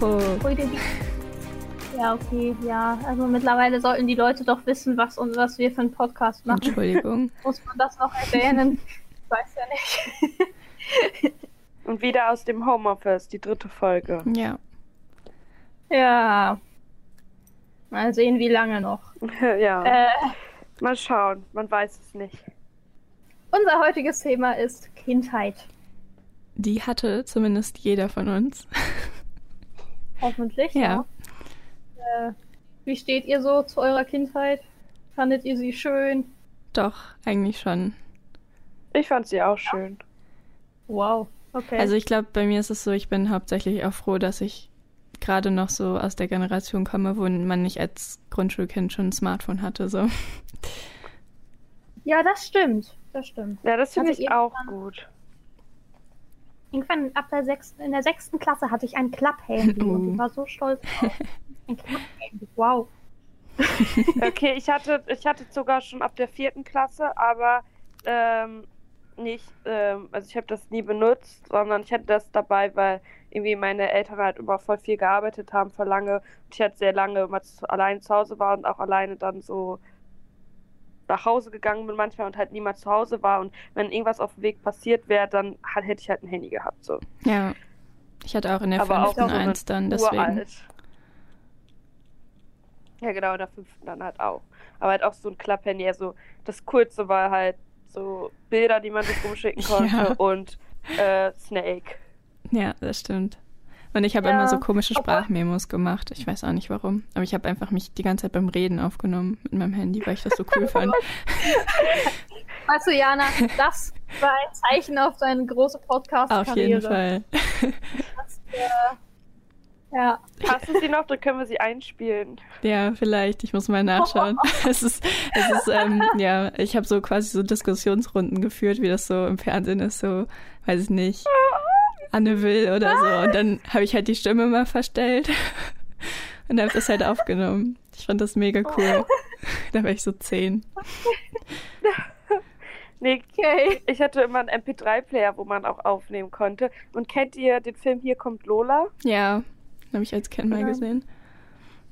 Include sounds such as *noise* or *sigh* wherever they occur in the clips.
die ja, okay, ja. Also mittlerweile sollten die Leute doch wissen, was und was wir für einen Podcast machen. Entschuldigung. *laughs* Muss man das noch erwähnen? Ich weiß ja nicht. *laughs* Und wieder aus dem Homeoffice, die dritte Folge. Ja. Ja. Mal sehen, wie lange noch. *laughs* ja. Äh, Mal schauen, man weiß es nicht. unser heutiges Thema ist Kindheit. Die hatte zumindest jeder von uns. Hoffentlich. Ja. Äh, wie steht ihr so zu eurer Kindheit? Fandet ihr sie schön? Doch, eigentlich schon. Ich fand sie auch schön. Wow. Okay. Also ich glaube, bei mir ist es so, ich bin hauptsächlich auch froh, dass ich gerade noch so aus der Generation komme, wo man nicht als Grundschulkind schon ein Smartphone hatte. So. ja, das stimmt. Das stimmt. Ja, das finde ich auch dann- gut. Irgendwann ab der sechsten, in der sechsten Klasse hatte ich ein Klapphandy *laughs* und ich war so stolz drauf. *laughs* Ein Klapphandy, wow. *laughs* Okay, ich hatte, ich hatte sogar schon ab der vierten Klasse, aber ähm, nicht, ähm, also ich habe das nie benutzt, sondern ich hatte das dabei, weil irgendwie meine Eltern halt immer voll viel gearbeitet haben, voll lange. Und ich halt sehr lange immer zu, allein zu Hause war und auch alleine dann so nach Hause gegangen bin manchmal und halt niemand zu Hause war. Und wenn irgendwas auf dem Weg passiert wäre, dann halt, hätte ich halt ein Handy gehabt. So. Ja. Ich hatte auch in der Aber fünften so eins dann, deswegen. Uralt. Ja, genau, in der fünften dann halt auch. Aber halt auch so ein Klapphandy. Also das Kurze war halt so Bilder, die man sich rumschicken *laughs* konnte Ja. und äh, Snake. Ja, das stimmt. Und ich habe Ja, immer so komische Sprachmemos gemacht. Ich weiß auch nicht warum. Aber ich habe einfach mich die ganze Zeit beim Reden aufgenommen mit meinem Handy, weil ich das so cool *laughs* fand. Weißt du, Jana, das war ein Zeichen auf deine große Podcast-Karriere. Auf jeden Fall. Das, äh, ja. Hast du sie noch? Dann können wir sie einspielen. Ja, vielleicht. Ich muss mal nachschauen. *laughs* es ist, es ist, ähm, ja, ich habe so quasi so Diskussionsrunden geführt, wie das so im Fernsehen ist, so, weiß ich nicht, Anne Will oder so. Und dann habe ich halt die Stimme mal verstellt *laughs* und habe das halt aufgenommen. Ich fand das mega cool. *laughs* Da war ich so zehn. *laughs* Nee, Okay. ich hatte immer einen MP3-Player, wo man auch aufnehmen konnte. Und kennt ihr den Film Hier kommt Lola? Ja, habe ich als Kind mal Ja. gesehen.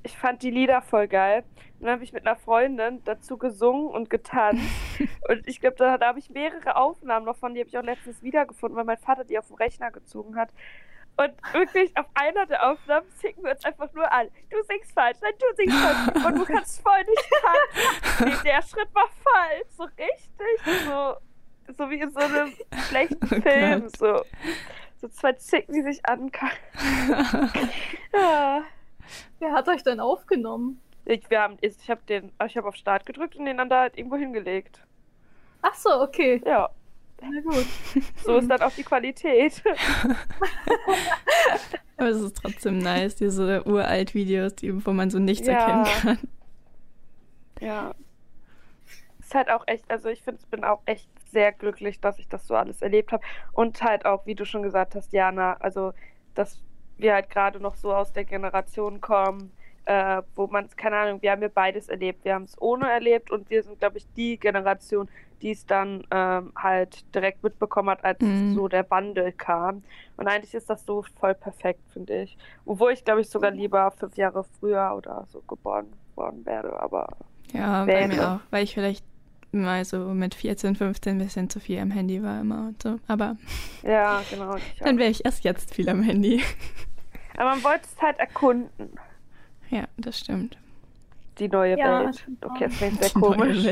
Ich fand die Lieder voll geil. Und dann habe ich mit einer Freundin dazu gesungen und getanzt. *laughs* und ich glaube, da, da habe ich mehrere Aufnahmen noch von, die habe ich auch letztens wiedergefunden, weil mein Vater die auf dem Rechner gezogen hat. Und wirklich auf einer der Aufnahmen singen wir uns einfach nur an. Du singst falsch, nein, du singst falsch. *laughs* Und du kannst voll nicht tanzen. Der Schritt war falsch. So richtig. So, so wie in so einem schlechten *laughs* Oh Film. Gott. So, so zwei Zicken, die sich ankacken. ja. Wer hat euch denn aufgenommen? Ich, wir haben, ich habe den, ich habe auf Start gedrückt und den dann da halt irgendwo hingelegt. Ach so, okay. Ja, Na gut. so ist dann auch die Qualität. *laughs* Aber es ist trotzdem nice, diese uralt Videos, die, wo man so nichts Ja. erkennen kann. ja. Ist halt auch echt, also ich finde, ich bin auch echt sehr glücklich, dass ich das so alles erlebt habe. Und halt auch, wie du schon gesagt hast, Jana, also, dass wir halt gerade noch so aus der Generation kommen, äh, wo man, keine Ahnung, wir haben ja beides erlebt. Wir haben es ohne erlebt und wir sind, glaube ich, die Generation, die es dann ähm, halt direkt mitbekommen hat, als Mhm. so der Wandel kam. Und eigentlich ist das so voll perfekt, finde ich. Obwohl ich, glaube ich, sogar lieber fünf Jahre früher oder so geboren worden wäre, aber Ja, bei Wäre. mir auch, weil ich vielleicht mal so mit 14, 15 ein bisschen zu viel am Handy war immer und so. Aber *laughs* ja, genau. *laughs* Dann wäre ich erst jetzt viel am Handy. *laughs* Aber man wollte es halt erkunden, Ja, das stimmt. die neue Ja, Welt. Okay, das klingt sehr komisch.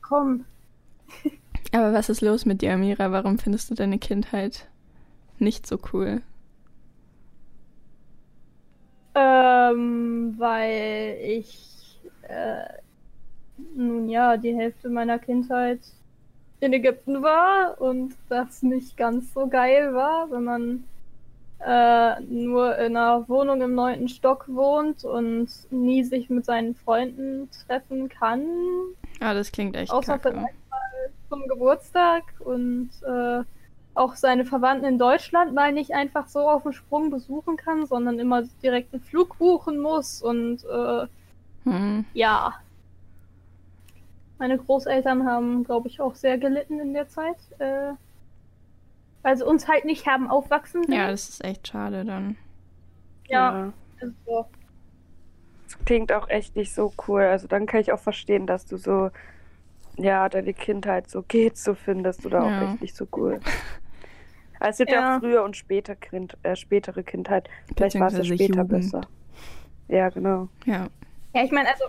Komm. Aber was ist los mit dir, Amira? Warum findest du deine Kindheit nicht so cool? Ähm, weil ich, äh, nun ja, die Hälfte meiner Kindheit in Ägypten war und das nicht ganz so geil war, wenn man äh, nur in einer Wohnung im neunten Stock wohnt und nie sich mit seinen Freunden treffen kann, Ah, das klingt echt außer kacke. vielleicht mal zum Geburtstag und äh, auch seine Verwandten in Deutschland mal nicht einfach so auf den Sprung besuchen kann, sondern immer direkt einen Flug buchen muss und äh, Hm. ja. Meine Großeltern haben, glaube ich, auch sehr gelitten in der Zeit. Äh, weil sie uns halt nicht haben aufwachsen sehen. Ja, das ist echt schade dann. ja. ist so. Das klingt auch echt nicht so cool. Also dann kann ich auch verstehen, dass du so, ja, deine Kindheit so geht, so findest du da Ja. auch echt nicht so cool. Also *laughs* es gibt ja Ja. auch frühe und später kind, äh, spätere Kindheit. Vielleicht war es ja später Jugend. besser. Ja, genau. Ja. Ja, ich meine, also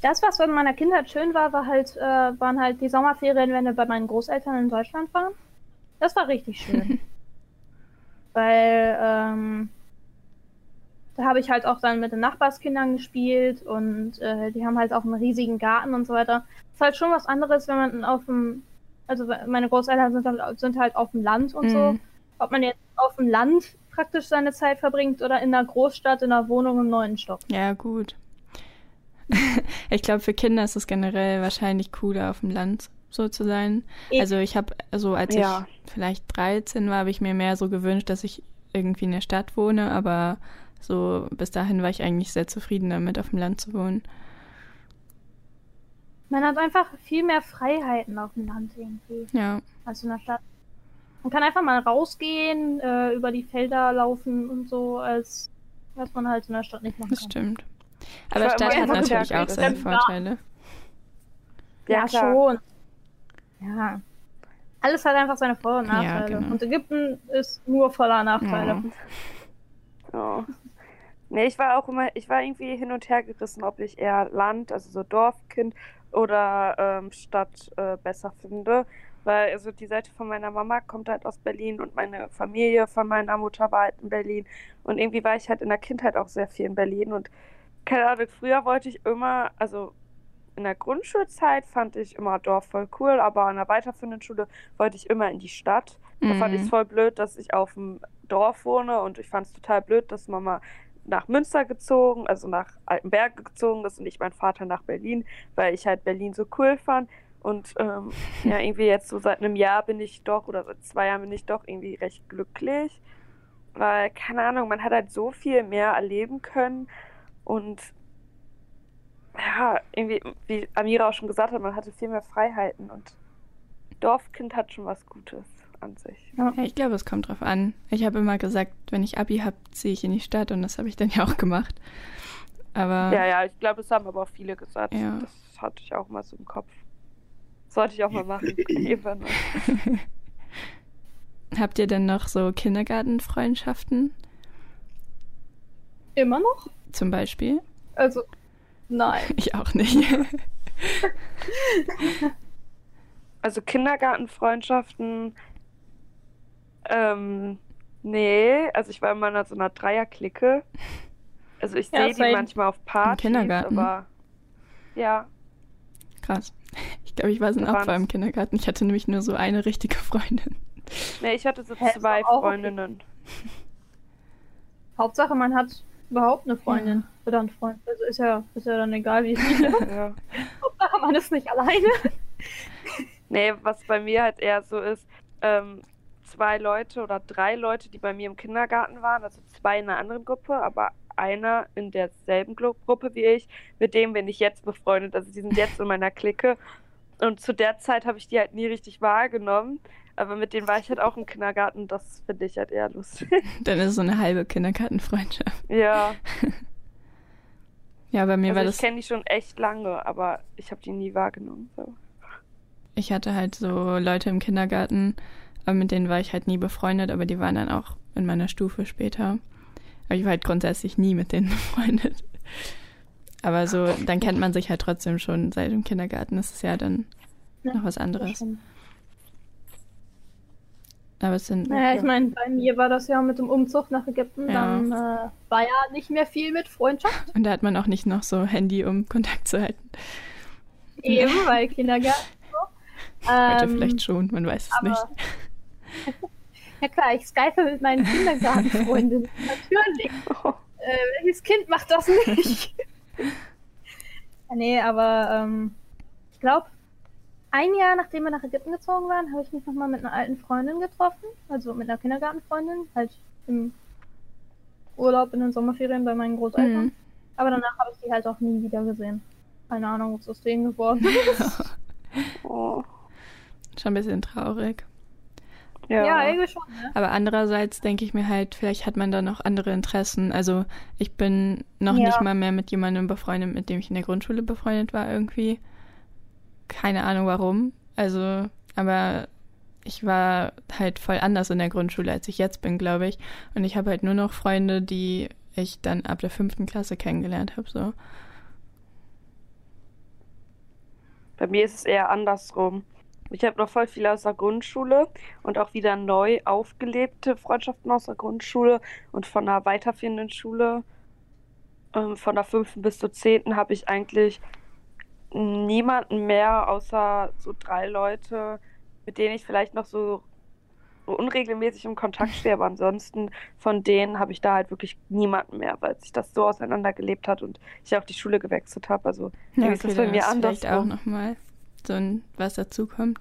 das, was in meiner Kindheit schön war, war halt, äh, waren halt die Sommerferien, wenn wir bei meinen Großeltern in Deutschland waren. Das war richtig schön. *laughs* Weil ähm, da habe ich halt auch dann mit den Nachbarskindern gespielt und äh, die haben halt auch einen riesigen Garten und so weiter. Ist halt schon was anderes, wenn man auf dem, also meine Großeltern sind halt, sind halt auf dem Land und so. Mhm. Ob man jetzt auf dem Land praktisch seine Zeit verbringt oder in einer Großstadt, in einer Wohnung im neuen Stock. Ja, gut. *laughs* ich glaube, für Kinder ist es generell wahrscheinlich cooler, auf dem Land so zu sein. Ich- Also ich habe, also als Ja. ich vielleicht 13 war, habe ich mir mehr so gewünscht, dass ich irgendwie in der Stadt wohne, aber so bis dahin war ich eigentlich sehr zufrieden damit, auf dem Land zu wohnen. Man hat einfach viel mehr Freiheiten auf dem Land irgendwie Ja, als in der Stadt. Man kann einfach mal rausgehen, äh, über die Felder laufen und so, als was man halt in der Stadt nicht machen das kann. stimmt. Aber Stadt hat natürlich stärker auch seine. Vorteile. Ja, Ja, schon. Ja. Alles hat einfach seine Vor- und Ja, Nachteile. genau. Und Ägypten ist nur voller Nachteile. Ja. Ja. Nee, ich war auch immer, ich war irgendwie hin und her gerissen, ob ich eher Land, also so Dorfkind oder ähm, Stadt äh, besser finde. Weil also die Seite von meiner Mama kommt halt aus Berlin und meine Familie von meiner Mutter war halt in Berlin. Und irgendwie war ich halt in der Kindheit auch sehr viel in Berlin. Und keine Ahnung, früher wollte ich immer, also in der Grundschulzeit fand ich immer Dorf voll cool, aber an der weiterführenden Schule wollte ich immer in die Stadt. Da fand ich es Mhm. voll blöd, dass ich auf dem Dorf wohne und ich fand es total blöd, dass Mama nach Münster gezogen, also nach Altenberge gezogen ist und ich mein Vater nach Berlin, weil ich halt Berlin so cool fand. Und ähm, *laughs* ja, irgendwie jetzt so seit einem Jahr bin ich doch, oder seit zwei Jahren bin ich doch irgendwie recht glücklich. Weil, keine Ahnung, man hat halt so viel mehr erleben können und ja, irgendwie, wie Amira auch schon gesagt hat, man hatte viel mehr Freiheiten und Dorfkind hat schon was Gutes an sich. Ja, ich glaube, es kommt drauf an. Ich habe immer gesagt, wenn ich Abi habe, ziehe ich in die Stadt und das habe ich dann ja auch gemacht. Aber Ja, ja, ich glaube, das haben aber auch viele gesagt. Ja. Das hatte ich auch mal so im Kopf. Sollte ich auch mal machen. *laughs* Irgendwann *laughs* habt ihr denn noch so Kindergartenfreundschaften Immer noch? Zum Beispiel? Also, nein. *laughs* Ich auch nicht. *laughs* Also Kindergartenfreundschaften, ähm, nee, also ich war immer in so einer Dreierklicke. Also ich Ja, sehe die manchmal auf Partys, Kindergarten? aber ja, Krass. Ich glaube, ich war so ein Opfer im Kindergarten. Ich hatte nämlich nur so eine richtige Freundin. nee, ich hatte so Hä, zwei auch okay. Freundinnen. Hauptsache, man hat überhaupt eine Freundin oder einen Freund. Also ist ja, ist ja dann egal, wie viele. *laughs* Ja. Hauptsache, man ist nicht alleine. Nee, was bei mir halt eher so ist, ähm, zwei Leute oder drei Leute, die bei mir im Kindergarten waren, also zwei in einer anderen Gruppe, aber einer in derselben Gru Gruppe wie ich, mit dem bin ich jetzt befreundet. Also die sind jetzt in meiner Clique. Und zu der Zeit habe ich die halt nie richtig wahrgenommen. Aber mit denen war ich halt auch im Kindergarten. Das finde ich halt eher lustig. *laughs* Dann ist es so eine halbe Kindergartenfreundschaft. ja, *laughs* Ja, bei mir also war ich das. kenne die schon echt lange, aber ich habe die nie wahrgenommen. So. Ich hatte halt so Leute im Kindergarten, aber mit denen war ich halt nie befreundet, aber die waren dann auch in meiner Stufe später. Aber ich war halt grundsätzlich nie mit denen *laughs* befreundet. Aber so, dann kennt man sich halt trotzdem schon seit dem Kindergarten. Das ist ja dann Ja, noch was anderes. Aber es sind. Naja, ich meine, bei mir war das ja mit dem Umzug nach Ägypten, Ja. dann äh, war ja nicht mehr viel mit Freundschaft. Und da hat man auch nicht noch so Handy, um Kontakt zu halten. Eben, weil Kindergarten. So. Heute Ähm, vielleicht schon, man weiß es aber- nicht. Ja klar, ich skype mit meinen Kindergartenfreundinnen. *laughs* Natürlich. Äh, welches Kind macht das nicht? *laughs* Nee, aber ähm, ich glaube, ein Jahr nachdem wir nach Ägypten gezogen waren, habe ich mich nochmal mit einer alten Freundin getroffen. Also mit einer Kindergartenfreundin. Halt im Urlaub in den Sommerferien bei meinen Großeltern. Mhm. Aber danach habe ich die halt auch nie wieder gesehen. Keine Ahnung, was aus denen geworden *laughs* ist. Oh. Schon ein bisschen traurig. Ja, Ja. eigentlich schon, ne? Aber andererseits denke ich mir halt, vielleicht hat man da noch andere Interessen. Also ich bin noch Ja. nicht mal mehr mit jemandem befreundet, mit dem ich in der Grundschule befreundet war irgendwie. Keine Ahnung warum. Also, aber ich war halt voll anders in der Grundschule, als ich jetzt bin, glaube ich. Und ich habe halt nur noch Freunde, die ich dann ab der fünften Klasse kennengelernt habe. So. Bei mir ist es eher andersrum. Ich habe noch voll viel aus der Grundschule und auch wieder neu aufgelebte Freundschaften aus der Grundschule und von einer weiterführenden Schule. Ähm, von der fünften bis zur zehnten habe ich eigentlich niemanden mehr, außer so drei Leute, mit denen ich vielleicht noch so, unregelmäßig im Kontakt stehe. Aber ansonsten von denen habe ich da halt wirklich niemanden mehr, weil sich das so auseinandergelebt hat und ich auch die Schule gewechselt habe. Also Ja, irgendwie ist das bei mir ist vielleicht auch nochmal so ein, was dazukommt.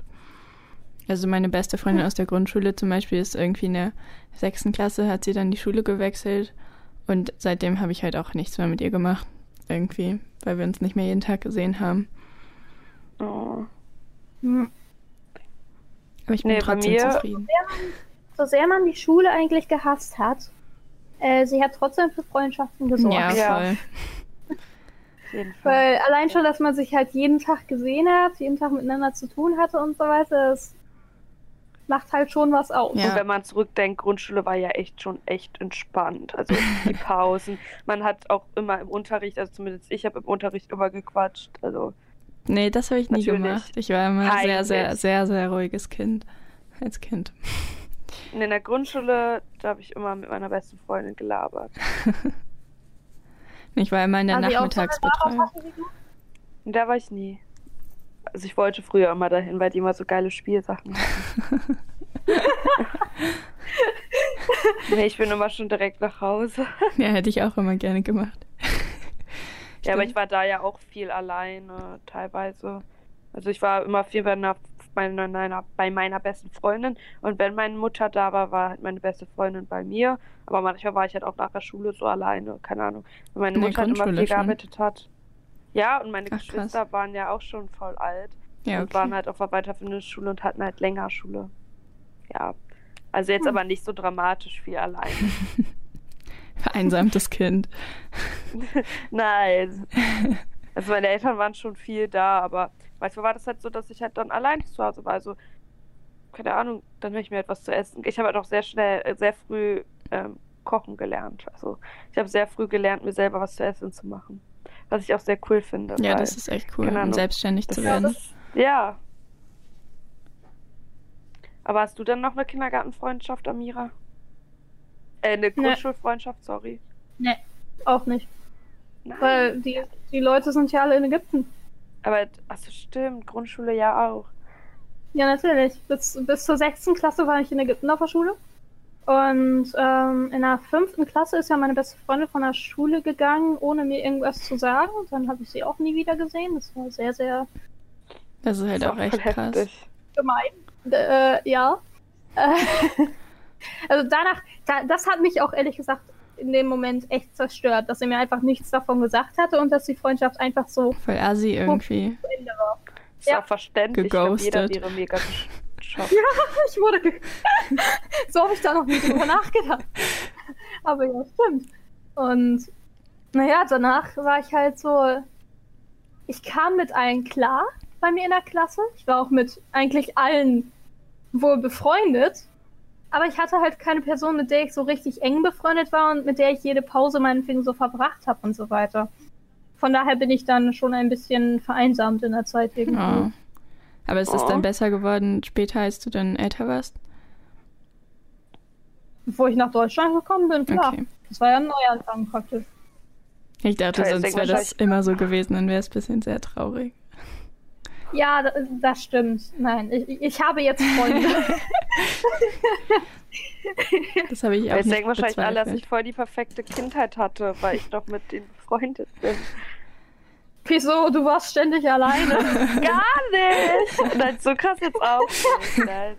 Also meine beste Freundin aus der Grundschule zum Beispiel ist irgendwie in der sechsten Klasse, hat sie dann die Schule gewechselt und seitdem habe ich halt auch nichts mehr mit ihr gemacht. Irgendwie, weil wir uns nicht mehr jeden Tag gesehen haben. Oh. Hm. Aber ich bin Nee, trotzdem mir- zufrieden. So sehr man die Schule eigentlich gehasst hat, äh, sie hat trotzdem für Freundschaften gesorgt. Ja, Ja. voll. Auf jeden Fall. Weil allein schon, dass man sich halt jeden Tag gesehen hat, jeden Tag miteinander zu tun hatte und so weiter, das macht halt schon was aus. Ja. Und wenn man zurückdenkt, Grundschule war ja echt schon echt entspannt. Also *laughs* die Pausen. Man hat auch immer im Unterricht, also zumindest ich habe im Unterricht immer gequatscht. Also Nee, das habe ich nie gemacht. Ich war immer sehr, sehr, Heimlich. sehr, sehr ruhiges Kind. Als Kind. in der Grundschule, da habe ich immer mit meiner besten Freundin gelabert. *laughs* Ich war immer in der Also Nachmittagsbetreuung. Und da war ich nie. Also ich wollte früher immer dahin, weil die immer so geile Spielsachen hatten. *laughs* nee, ich bin immer schon direkt nach Hause. Ja, hätte ich auch immer gerne gemacht. Ja, aber ich war da ja auch viel alleine, teilweise. Also ich war immer viel bei, einer, meiner, meiner, bei meiner besten Freundin. Und wenn meine Mutter da war, war halt meine beste Freundin bei mir. Aber manchmal war ich halt auch nach der Schule so alleine, keine Ahnung. Weil meine Mutter halt immer viel gearbeitet hat. Ja, und meine Ach, krass. Geschwister waren ja auch schon voll alt. Ja, und waren okay. halt auf der weiterführenden Schule und hatten halt länger Schule. Ja. Also jetzt Hm. aber nicht so dramatisch viel alleine. Vereinsamtes *laughs* Kind. *laughs* Nein. Also meine Eltern waren schon viel da, aber manchmal war das halt so, dass ich halt dann allein zu Hause war. Also, keine Ahnung, dann habe ich mir etwas zu essen. Ich habe halt auch sehr schnell, sehr früh ähm, kochen gelernt. Also ich habe sehr früh gelernt, mir selber was zu essen zu machen. Was ich auch sehr cool finde. Ja, weil- das ist echt cool, keine um selbstständig zu werden. das, Ja. Aber hast du dann noch eine Kindergartenfreundschaft, Amira? Äh, eine Grundschulfreundschaft, sorry. ne, auch nicht. Nein. Weil die, die Leute sind ja alle in Ägypten. Aber, achso, stimmt, Grundschule ja auch. Ja, natürlich. Bis, bis zur sechsten Klasse war ich in Ägypten auf der Schule. Und ähm, in der fünften Klasse ist ja meine beste Freundin von der Schule gegangen, ohne mir irgendwas zu sagen. Dann habe ich sie auch nie wieder gesehen. Das war sehr, sehr Das ist halt auch echt krass. heftig. gemein. Äh, ja. *laughs* Also danach, da, das hat mich auch ehrlich gesagt in dem Moment echt zerstört, dass sie mir einfach nichts davon gesagt hatte und dass die Freundschaft einfach so Voll assi irgendwie. zu Ende war. Ist Ja. auch verständlich. Ich glaub, jeder wäre mega *laughs* geschockt. Ich wurde ge *laughs* so habe ich da noch nie drüber nachgedacht. Aber ja, stimmt. Und naja, danach war ich halt so. Ich kam mit allen klar bei mir in der Klasse. Ich war auch mit eigentlich allen wohl befreundet. Aber ich hatte halt keine Person, mit der ich so richtig eng befreundet war und mit der ich jede Pause meinetwegen so verbracht habe und so weiter. Von daher bin ich dann schon ein bisschen vereinsamt in der Zeit irgendwie. Oh. Aber ist es Oh. dann besser geworden später, als du dann älter warst? Bevor ich nach Deutschland gekommen bin, klar. Okay. Das war ja ein Neuanfang praktisch. Ich dachte, Ja, sonst wäre das immer so gewesen, dann wäre es ein bisschen sehr traurig. Ja, da- das stimmt. Nein, ich, ich habe jetzt Freunde. *laughs* *laughs* Das habe ich auch Jetzt denken wahrscheinlich alle, dass ich voll die perfekte Kindheit hatte, weil ich doch mit denen befreundet bin. Wieso? Du warst ständig alleine. *laughs* Gar nicht! Nein, so krass jetzt auch. Nein.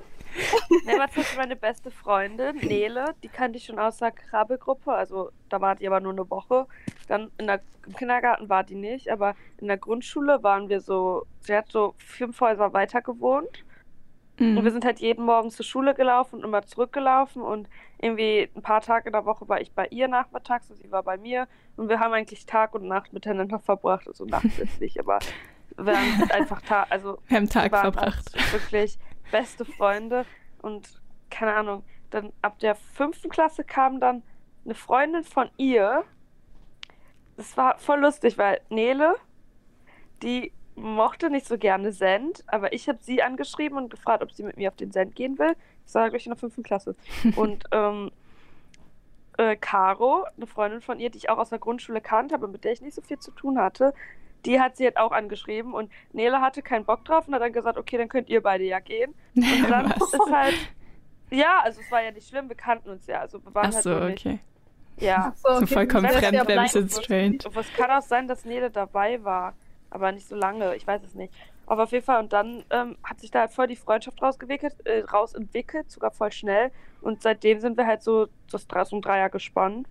Zum Beispiel meine beste Freundin, Nele, die kannte ich schon aus der Krabbelgruppe, also da war die aber nur eine Woche. Dann der, im Kindergarten war die nicht, aber in der Grundschule waren wir so, sie hat so fünf Häuser weiter gewohnt. Und wir Mhm. sind halt jeden Morgen zur Schule gelaufen und immer zurückgelaufen und irgendwie ein paar Tage in der Woche war ich bei ihr nachmittags und sie war bei mir und wir haben eigentlich Tag und Nacht miteinander verbracht, also nachts jetzt nicht, aber wir haben halt einfach Tag, also *laughs* Wir haben Tag waren verbracht. halt wirklich beste Freunde und keine Ahnung, dann ab der fünften Klasse kam dann eine Freundin von ihr. Das war voll lustig, weil Nele, die mochte nicht so gerne Send, aber ich habe sie angeschrieben und gefragt, ob sie mit mir auf den Send gehen will. Das war gleich in der fünften Klasse. *laughs* Und ähm, äh, Caro, eine Freundin von ihr, die ich auch aus der Grundschule kannte, aber mit der ich nicht so viel zu tun hatte, die hat sie halt auch angeschrieben und Nele hatte keinen Bock drauf und hat dann gesagt, okay, dann könnt ihr beide ja gehen. Und *laughs* dann Was? ist halt, ja, also es war ja nicht schlimm, wir kannten uns ja, also wir waren Ach halt so, nicht, okay. ja. So, So vollkommen fremd ja wäre ein bisschen strange. Und es kann auch sein, dass Nele dabei war, aber nicht so lange, ich weiß es nicht. Aber auf jeden Fall, und dann ähm, hat sich da halt voll die Freundschaft rausgewickelt, äh, rausentwickelt, sogar voll schnell. Und seitdem sind wir halt so das so ein Dreier gespannt.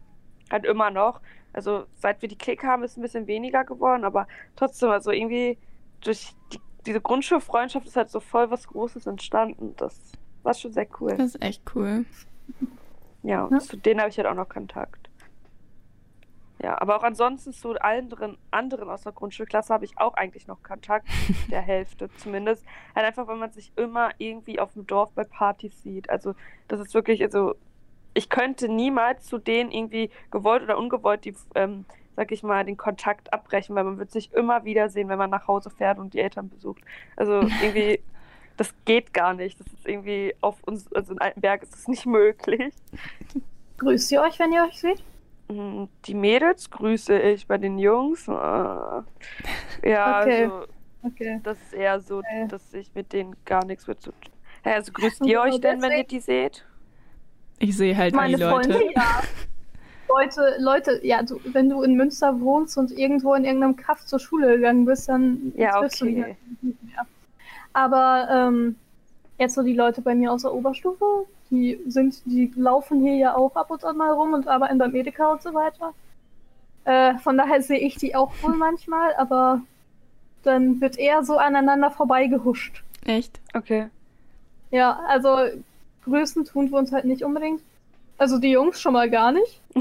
Halt immer noch. Also seit wir die Klick haben, ist es ein bisschen weniger geworden, aber trotzdem, also irgendwie durch die, diese Grundschulfreundschaft ist halt so voll was Großes entstanden. Das war schon sehr cool. Das ist echt cool. Ja, und Ja. zu denen habe ich halt auch noch Kontakt. Ja, aber auch ansonsten zu allen anderen, anderen aus der Grundschulklasse habe ich auch eigentlich noch Kontakt, *laughs* der Hälfte zumindest. Halt einfach, wenn man sich immer irgendwie auf dem Dorf bei Partys sieht. Also das ist wirklich, also ich könnte niemals zu denen irgendwie gewollt oder ungewollt die, ähm, sag ich mal, den Kontakt abbrechen, weil man wird sich immer wiedersehen, wenn man nach Hause fährt und die Eltern besucht. Also irgendwie, *laughs* das geht gar nicht. Das ist irgendwie auf uns, also in Altenberg ist das nicht möglich. Grüßt ihr euch, wenn ihr euch seht? Mm, Die Mädels grüße ich bei den Jungs. äh, Ja, *laughs* Okay. also Okay. das ist eher so, Okay. dass ich mit denen gar nichts mehr zu tun Hä, Also grüßt ihr euch denn, wenn ihr die seht? Ich sehe halt Meine die Leute. Freunde, ja. *laughs* Leute, Leute, ja, du, wenn du in Münster wohnst und irgendwo in irgendeinem Kaff zur Schule gegangen bist, dann Ja, triffst du die okay. nicht mehr. Aber ähm, jetzt so die Leute bei mir aus der Oberstufe, die sind, die laufen hier ja auch ab und an mal rum und arbeiten beim Edeka und so weiter. Äh, von daher sehe ich die auch wohl manchmal, aber dann wird eher so aneinander vorbeigehuscht. Echt? Okay. Ja, also grüßen tun wir uns halt nicht unbedingt. Also die Jungs schon mal gar nicht. *laughs*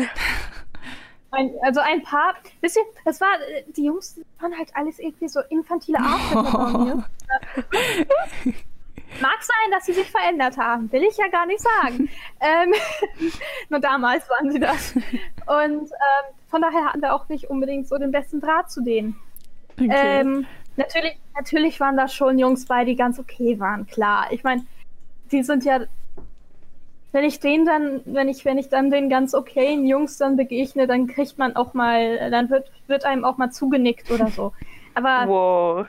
Ein, also ein paar, wisst ihr, das war, die Jungs waren halt alles irgendwie so infantile *laughs* Arschlöcher bei mir. *laughs* Mag sein, dass sie sich verändert haben, will ich ja gar nicht sagen. *laughs* ähm, *laughs* nur damals waren sie das. Und ähm, von daher hatten wir auch nicht unbedingt so den besten Draht zu denen. Okay. Ähm, natürlich, natürlich waren da schon Jungs bei, die ganz okay waren, klar. Ich meine, die sind ja, wenn ich denen dann, wenn ich, wenn ich dann den ganz okayen Jungs dann begegne, dann kriegt man auch mal, dann wird, wird einem auch mal zugenickt oder so. Aber Wow.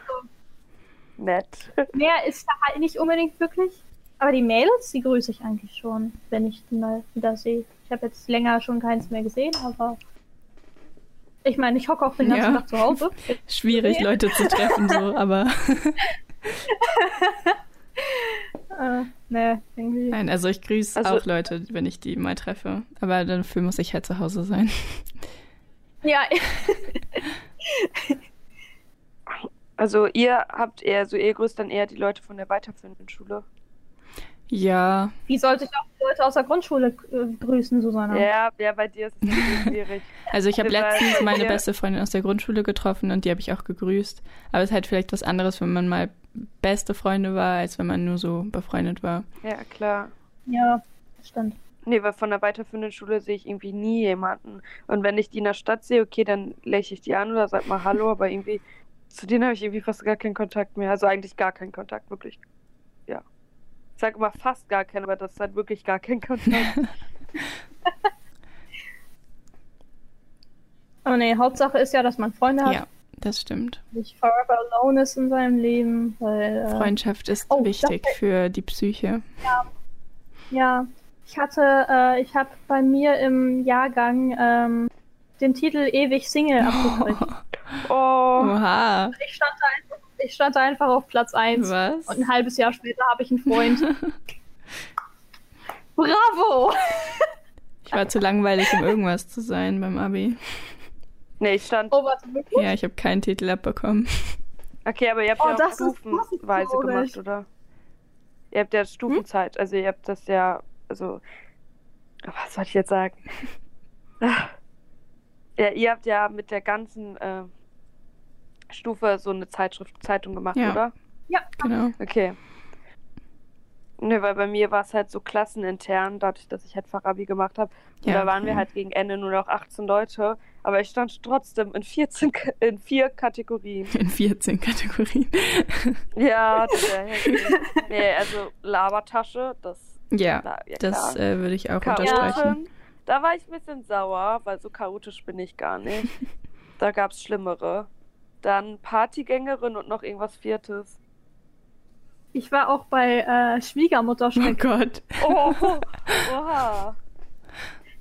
Nett. mehr ist da halt nicht unbedingt wirklich. Aber die Mädels, die grüße ich eigentlich schon, wenn ich die mal wieder sehe. Ich habe jetzt länger schon keins mehr gesehen, aber ich meine, ich hocke auch den ganzen Ja. Tag zu Hause. *laughs* Schwierig, Leute zu treffen, so, *laughs* aber Äh, ne, irgendwie. nein, also ich grüße Also- auch Leute, wenn ich die mal treffe. Aber dafür muss ich halt zu Hause sein. Ja, *laughs* Also ihr habt eher, so ihr grüßt dann eher die Leute von der weiterführenden Schule. Ja, wie sollte ich auch die Leute aus der Grundschule äh, grüßen, Susanna? Ja, ja, bei dir ist es *laughs* schwierig. also ich habe letztens meine ja. beste Freundin aus der Grundschule getroffen und die habe ich auch gegrüßt. Aber es ist halt vielleicht was anderes, wenn man mal beste Freunde war, als wenn man nur so befreundet war. Ja, klar. Ja, das stimmt. Nee, weil von der weiterführenden Schule sehe ich irgendwie nie jemanden. Und wenn ich die in der Stadt sehe, okay, dann lächle ich die an oder sag mal Hallo, aber irgendwie zu denen habe ich irgendwie fast gar keinen Kontakt mehr. Also eigentlich gar keinen Kontakt, wirklich. Ja. Ich sage immer fast gar keinen, aber das ist halt wirklich gar kein Kontakt. Aber *laughs* nee, Hauptsache ist ja, dass man Freunde hat, Ja, das stimmt. nicht forever alone ist in seinem Leben, weil äh, Freundschaft ist Oh, wichtig das- für die Psyche. ja, ich hatte, äh, ich habe bei mir im Jahrgang ähm, den Titel ewig Single *laughs* abgekriegt. Oh, Oha, Ich stand da einfach, ich stand da einfach auf Platz 1 was? und ein halbes Jahr später habe ich einen Freund. *laughs* Bravo! Ich war zu langweilig, um irgendwas zu sein beim Abi. nee, ich stand. Oh, warte, wirklich? Ja, ich habe keinen Titel abbekommen. Okay, aber ihr habt Oh, ja auch stufenweise gemacht, oder? Ihr habt ja Stufenzeit, also ihr habt das ja, also, was soll ich jetzt sagen? *laughs* ja, ihr habt ja mit der ganzen äh, Stufe so eine Zeitschrift, Zeitung gemacht, Ja. oder? Genau. Okay. Ne, weil bei mir war es halt so klassenintern, dadurch, dass ich halt Fachabi gemacht habe. Und Ja, da waren wir okay. halt gegen Ende nur noch 18 Leute. Aber ich stand trotzdem in 14, K- in vier Kategorien. In 14 Kategorien. *laughs* Ja, das wäre heftig. Nee, also Labertasche, das, ja, da, ja das äh, würde ich auch unterstreichen. Chaotin, da war ich ein bisschen sauer, weil so chaotisch bin ich gar nicht. *laughs* da gab es Schlimmere. Dann Partygängerin und noch irgendwas Viertes. Ich war auch bei äh, Oh Schwiegermutterschreck. Gott. Oh, oha.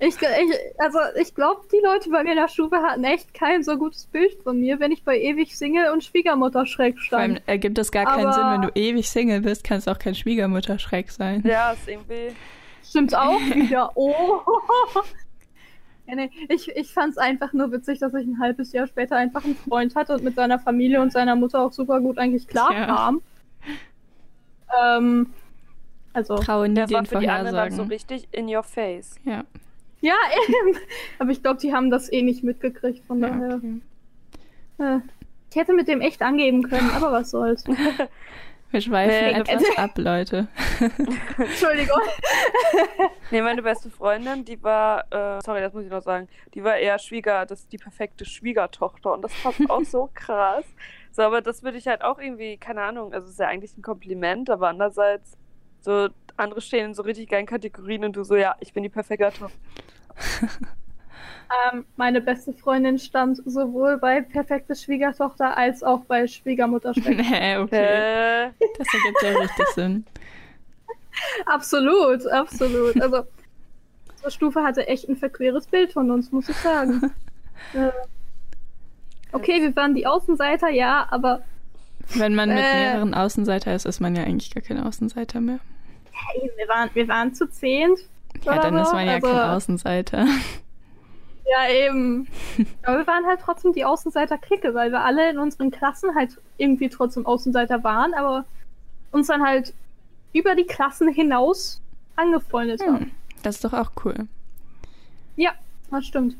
Ich, ich, also ich glaube, die Leute bei mir in der Stufe hatten echt kein so gutes Bild von mir, wenn ich bei ewig Single und Schwiegermutterschreck Vor allem stand. ergibt das gar keinen Aber- Sinn, wenn du ewig Single bist, kann es auch kein Schwiegermutterschreck sein. Ja, ist irgendwie. Stimmt's auch wieder. Oh. Ja, nee, ich, ich fand's einfach nur witzig, dass ich ein halbes Jahr später einfach einen Freund hatte und mit seiner Familie und seiner Mutter auch super gut eigentlich klar Ja. kam. Ähm, also, Traue nie Das war für die anderen dann so richtig in your face. Ja, ja, eben. Aber ich glaube, die haben das eh nicht mitgekriegt, von ja daher. okay. Äh, ich hätte mit dem echt angeben können, aber was soll's. *laughs* Wir schweifen Nee, etwas also- ab, Leute. *laughs* *laughs* Entschuldigung. Nee, meine beste Freundin, die war, äh, sorry, das muss ich noch sagen, die war eher Schwieger, das ist die perfekte Schwiegertochter und das fand auch so *laughs* krass. So, aber das würde ich halt auch irgendwie, keine Ahnung, also es ist ja eigentlich ein Kompliment, aber andererseits, so, andere stehen in so richtig geilen Kategorien und du so, ja, ich bin die perfekte Tochter. Ähm, meine beste Freundin stand sowohl bei perfekte Schwiegertochter als auch bei Schwiegermutterschreck. *laughs* nee, okay. Äh, Das ergibt ja richtig Sinn. absolut, absolut. Also, unsere Stufe hatte echt ein verqueres Bild von uns, muss ich sagen. *laughs* äh, okay, wir waren die Außenseiter, ja, aber Wenn man mit Äh. mehreren Außenseiter ist, ist man ja eigentlich gar kein Außenseiter mehr. hey, wir waren, wir waren zu zehnt. Ja, dann so. ist man ja also, kein Außenseiter. Ja, eben. Aber wir waren halt trotzdem die Außenseiter-Clique, weil wir alle in unseren Klassen halt irgendwie trotzdem Außenseiter waren, aber uns dann halt über die Klassen hinaus angefreundet haben. Hm, das ist doch auch cool. Ja, das stimmt.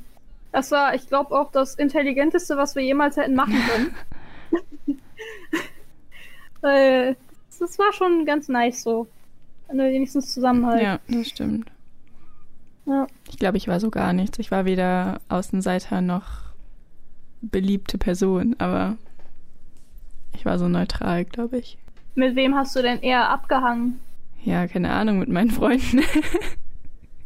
Das war, ich glaube, auch das Intelligenteste, was wir jemals hätten machen können. *laughs* *laughs* Weil das war schon ganz nice so. Wenn wir wenigstens Zusammenhalt. Ja, das stimmt. Ja. Ich glaube, ich war so gar nichts. Ich war weder Außenseiter noch beliebte Person, aber ich war so neutral, glaube ich. Mit wem hast du denn eher abgehangen? Ja, keine Ahnung, mit meinen Freunden.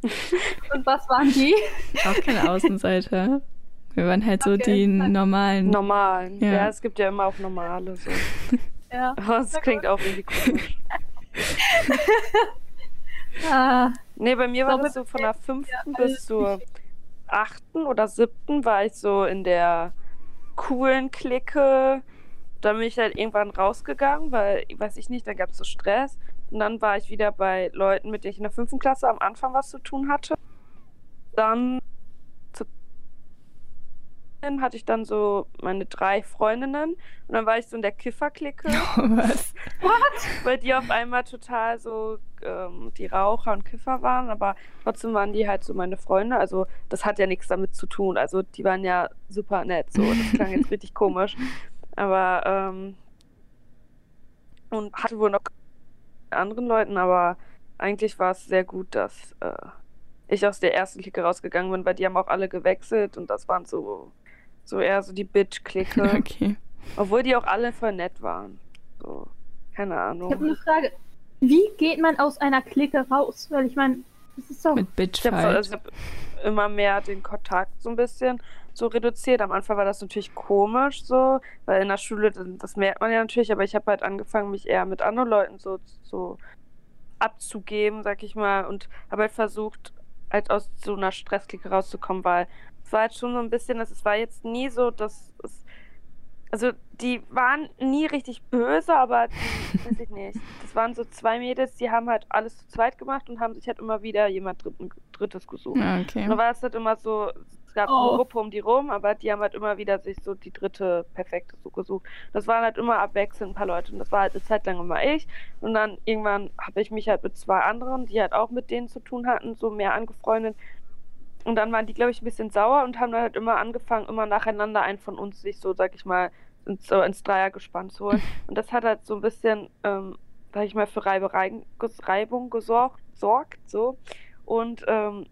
Und was waren die? *laughs* auch keine Außenseiter. Wir waren halt so Okay. die normalen. normalen. Ja. Ja. es gibt ja immer auch normale. So. Ja. *laughs* Aber es klingt auch irgendwie komisch. *laughs* Ah, Nee, bei mir war das so von der fünften bis zur achten oder siebten war ich so in der coolen Clique. Dann bin ich halt irgendwann rausgegangen, weil, weiß ich nicht, dann gab es so Stress. Und dann war ich wieder bei Leuten, mit denen ich in der fünften Klasse am Anfang was zu tun hatte. Dann hatte ich dann so meine drei Freundinnen und dann war ich so in der Kiffer-Clique *laughs* Was? weil die auf einmal total so ähm, die Raucher und Kiffer waren, aber trotzdem waren die halt so meine Freunde. Also das hat ja nichts damit zu tun. Also die waren ja super nett. So, das klang jetzt *laughs* richtig komisch. Aber ähm, und hatte wohl noch anderen Leuten, aber eigentlich war es sehr gut, dass äh, ich aus der ersten Clique rausgegangen bin, weil die haben auch alle gewechselt und das waren so so eher so die Bitch-Clique. *laughs* Okay. Obwohl die auch alle voll nett waren. So, keine ich habe Ahnung. eine Frage. Wie geht man aus einer Clique raus? Weil ich meine, das ist doch. Mit Ich habe also, ich hab immer mehr den Kontakt so ein bisschen so reduziert. Am Anfang war das natürlich komisch so, weil in der Schule, das das merkt man ja natürlich, aber ich habe halt angefangen, mich eher mit anderen Leuten so, so abzugeben, sag ich mal, und habe halt versucht, halt aus so einer Stressklicke rauszukommen, weil war halt schon so ein bisschen, dass es war jetzt nie so, dass es also die waren nie richtig böse, aber die, *laughs* weiß ich nicht. Das waren so zwei Mädels, die haben halt alles zu zweit gemacht und haben sich halt immer wieder jemand Dritten, Drittes gesucht. Ja, Und okay. dann war es halt immer so, Es gab Oh. eine Gruppe um die rum, aber die haben halt immer wieder sich so die dritte perfekte so gesucht. Das waren halt immer abwechselnd ein paar Leute und das war halt eine Zeit lang immer ich. Und dann irgendwann habe ich mich halt mit zwei anderen, die halt auch mit denen zu tun hatten, so mehr angefreundet. Und dann waren die, glaube ich, ein bisschen sauer und haben dann halt immer angefangen, immer nacheinander einen von uns sich so, sag ich mal, ins, so ins Dreiergespann zu holen. *laughs* Und das hat halt so ein bisschen, ähm, sag ich mal, für Reibereien, ges- Reibung gesorgt, sorgt, so. Und ähm,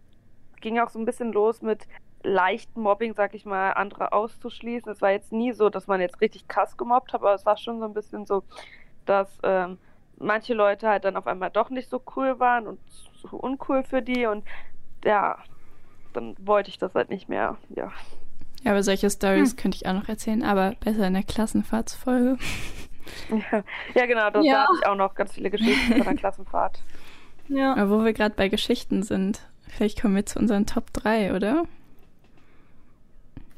ging auch so ein bisschen los mit leichten Mobbing, sag ich mal, andere auszuschließen. Es war jetzt nie so, dass man jetzt richtig krass gemobbt hat, aber es war schon so ein bisschen so, dass ähm, manche Leute halt dann auf einmal doch nicht so cool waren und so uncool für die und ja, dann wollte ich das halt nicht mehr, ja. Ja, aber solche Stories könnte ich auch noch erzählen, aber besser in der Klassenfahrtsfolge. Ja, ja genau, das, Ja. da habe ich auch noch ganz viele Geschichten von der *laughs* Klassenfahrt. Ja. Aber wo wir gerade bei Geschichten sind, vielleicht kommen wir zu unseren Top 3, oder?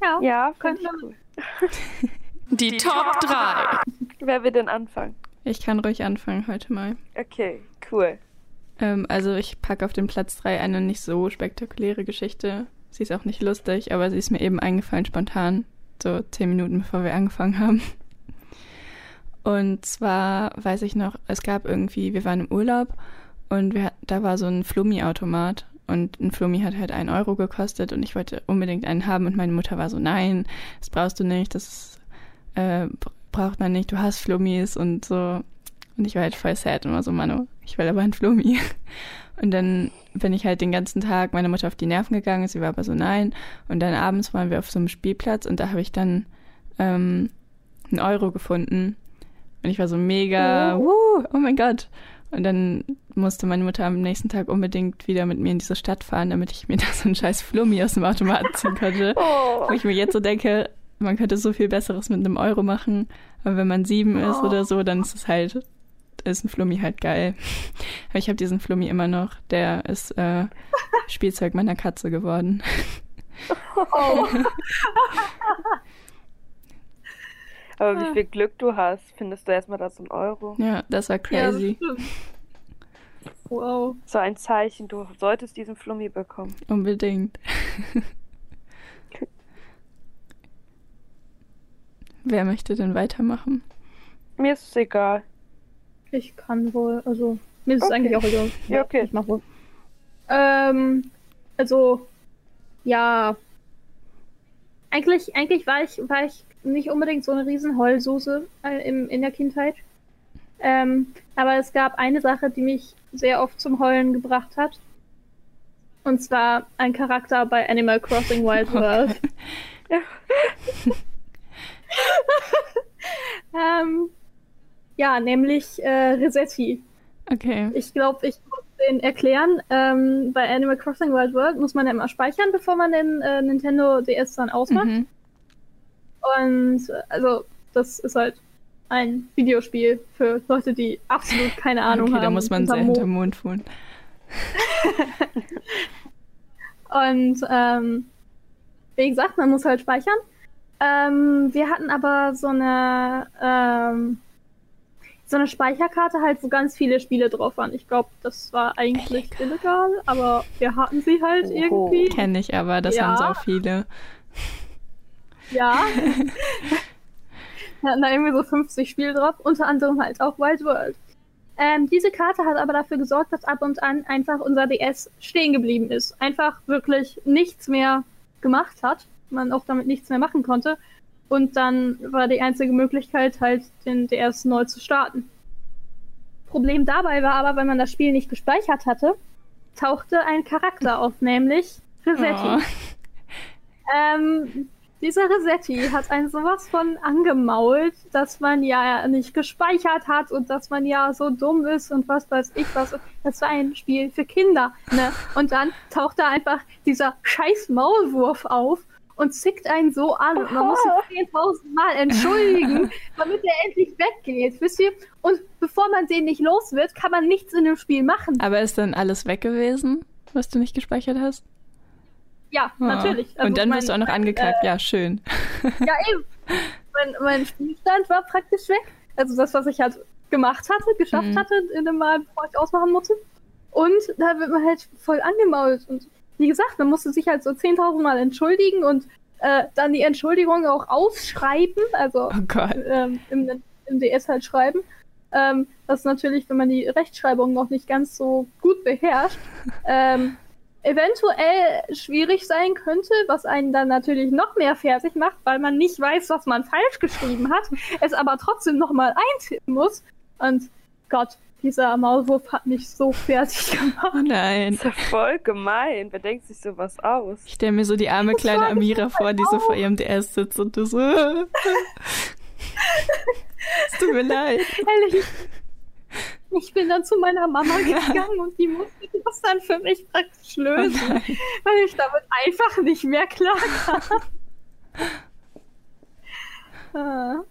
Ja. Ja, ich cool. Die Top 3. Wer will denn anfangen? Ich kann ruhig anfangen heute mal. Okay, cool. Ähm, also ich packe auf den Platz 3 eine nicht so spektakuläre Geschichte. Sie ist auch nicht lustig, aber sie ist mir eben eingefallen spontan, so zehn Minuten bevor wir angefangen haben. Und zwar weiß ich noch, es gab irgendwie, wir waren im Urlaub und wir, da war so ein Flummi-Automat und ein Flummi hat halt einen Euro gekostet und ich wollte unbedingt einen haben und meine Mutter war so, nein, das brauchst du nicht, das äh, braucht man nicht, du hast Flummis und so. Und ich war halt voll sad und war so, Mano, ich will aber einen Flummi. Und dann bin ich halt den ganzen Tag meiner Mutter auf die Nerven gegangen, sie war aber so, nein. Und dann abends waren wir auf so einem Spielplatz und da habe ich dann ähm, einen Euro gefunden. Und ich war so mega, Oh. oh mein Gott. Und dann musste meine Mutter am nächsten Tag unbedingt wieder mit mir in diese Stadt fahren, damit ich mir *laughs* da so einen scheiß Flummi aus dem Automaten ziehen konnte. *laughs* Oh, Wo ich mir jetzt so denke, man könnte so viel Besseres mit einem Euro machen. Aber wenn man sieben ist Oh. oder so, dann ist es halt, ist ein Flummi halt geil. Aber ich habe diesen Flummi immer noch. Der ist äh, Spielzeug meiner Katze geworden. Oh. *laughs* aber wie viel Glück du hast, findest du erstmal da so einen Euro. Ja, das war Ja, das crazy. wow. So ein Zeichen, du solltest diesen Flummi bekommen. Unbedingt. *laughs* Wer möchte denn weitermachen? Mir ist es egal. Ich kann wohl, also mir ist es Okay. eigentlich auch egal. Ja, okay. Ich mach wohl. Ähm, also, ja. Eigentlich, eigentlich war ich, war ich nicht unbedingt so eine riesen Heulsoße äh, im, in der Kindheit. Ähm, aber es gab eine Sache, die mich sehr oft zum Heulen gebracht hat. Und zwar ein Charakter bei Animal Crossing Wild *laughs* World. *laughs* *laughs* ähm, ja, nämlich äh, Resetti. Okay. Ich glaube, ich muss den erklären. Ähm, bei Animal Crossing Wild World muss man ja immer speichern, bevor man den äh, Nintendo DS dann ausmacht. Mhm. Und also, das ist halt ein Videospiel für Leute, die absolut keine *laughs* Ahnung okay, haben. da muss man sehr hinterm Mond. Wohnen. *laughs* Und ähm, wie gesagt, man muss halt speichern. Ähm, wir hatten aber so eine ähm, so eine Speicherkarte halt, wo ganz viele Spiele drauf waren. Ich glaube, das war eigentlich illegal, aber wir hatten sie halt Oho. irgendwie. Kenne ich aber, das Ja. haben so viele. Ja. *laughs* Wir hatten da irgendwie so 50 Spiele drauf, unter anderem halt auch Wild World. Ähm, diese Karte hat aber dafür gesorgt, dass ab und an einfach unser DS stehen geblieben ist. Einfach wirklich nichts mehr gemacht hat. Man auch damit nichts mehr machen konnte. Und dann war die einzige Möglichkeit halt, den DS neu zu starten. Problem dabei war aber, wenn man das Spiel nicht gespeichert hatte, tauchte ein Charakter auf, nämlich Resetti. Oh. *laughs* Ähm, dieser Resetti hat einen sowas von angemault, dass man ja nicht gespeichert hat und dass man ja so dumm ist und was weiß ich was. Das war ein Spiel für Kinder, ne? Und dann taucht da einfach dieser scheiß Maulwurf auf und zickt einen so an und man muss sich 10.000 Mal entschuldigen, *laughs* damit er endlich weggeht, wisst ihr? Und bevor man den nicht los wird, kann man nichts in dem Spiel machen. Aber ist dann alles weg gewesen, was du nicht gespeichert hast? Ja, Ah. natürlich. Also Und dann mein- wirst du auch noch angeklagt. ja, schön. *laughs* Ja, eben. Mein, mein Spielstand war praktisch weg. Also das, was ich halt gemacht hatte, geschafft Mhm. hatte, in dem Mal, bevor ich ausmachen musste. Und da wird man halt voll angemault. Und wie gesagt, man musste sich halt so 10.000 Mal entschuldigen und äh, dann die Entschuldigung auch ausschreiben, also Oh ähm, im, im, DS halt schreiben. Ähm, das natürlich, wenn man die Rechtschreibung noch nicht ganz so gut beherrscht, *laughs* ähm, eventuell schwierig sein könnte, was einen dann natürlich noch mehr fertig macht, weil man nicht weiß, was man falsch geschrieben hat, es aber trotzdem nochmal eintippen muss. Und Gott, dieser Maulwurf hat mich so fertig gemacht. Oh nein. Das ist ja voll gemein. Wer denkt sich sowas aus? Ich stelle mir so die arme kleine Amira vor, die so vor ihrem DS sitzt und du so. es tut mir leid. Ehrlich. Ich bin dann zu meiner Mama *laughs* gegangen und die musste das dann für mich praktisch lösen, Oh weil ich damit einfach nicht mehr klar kam. *laughs* ah.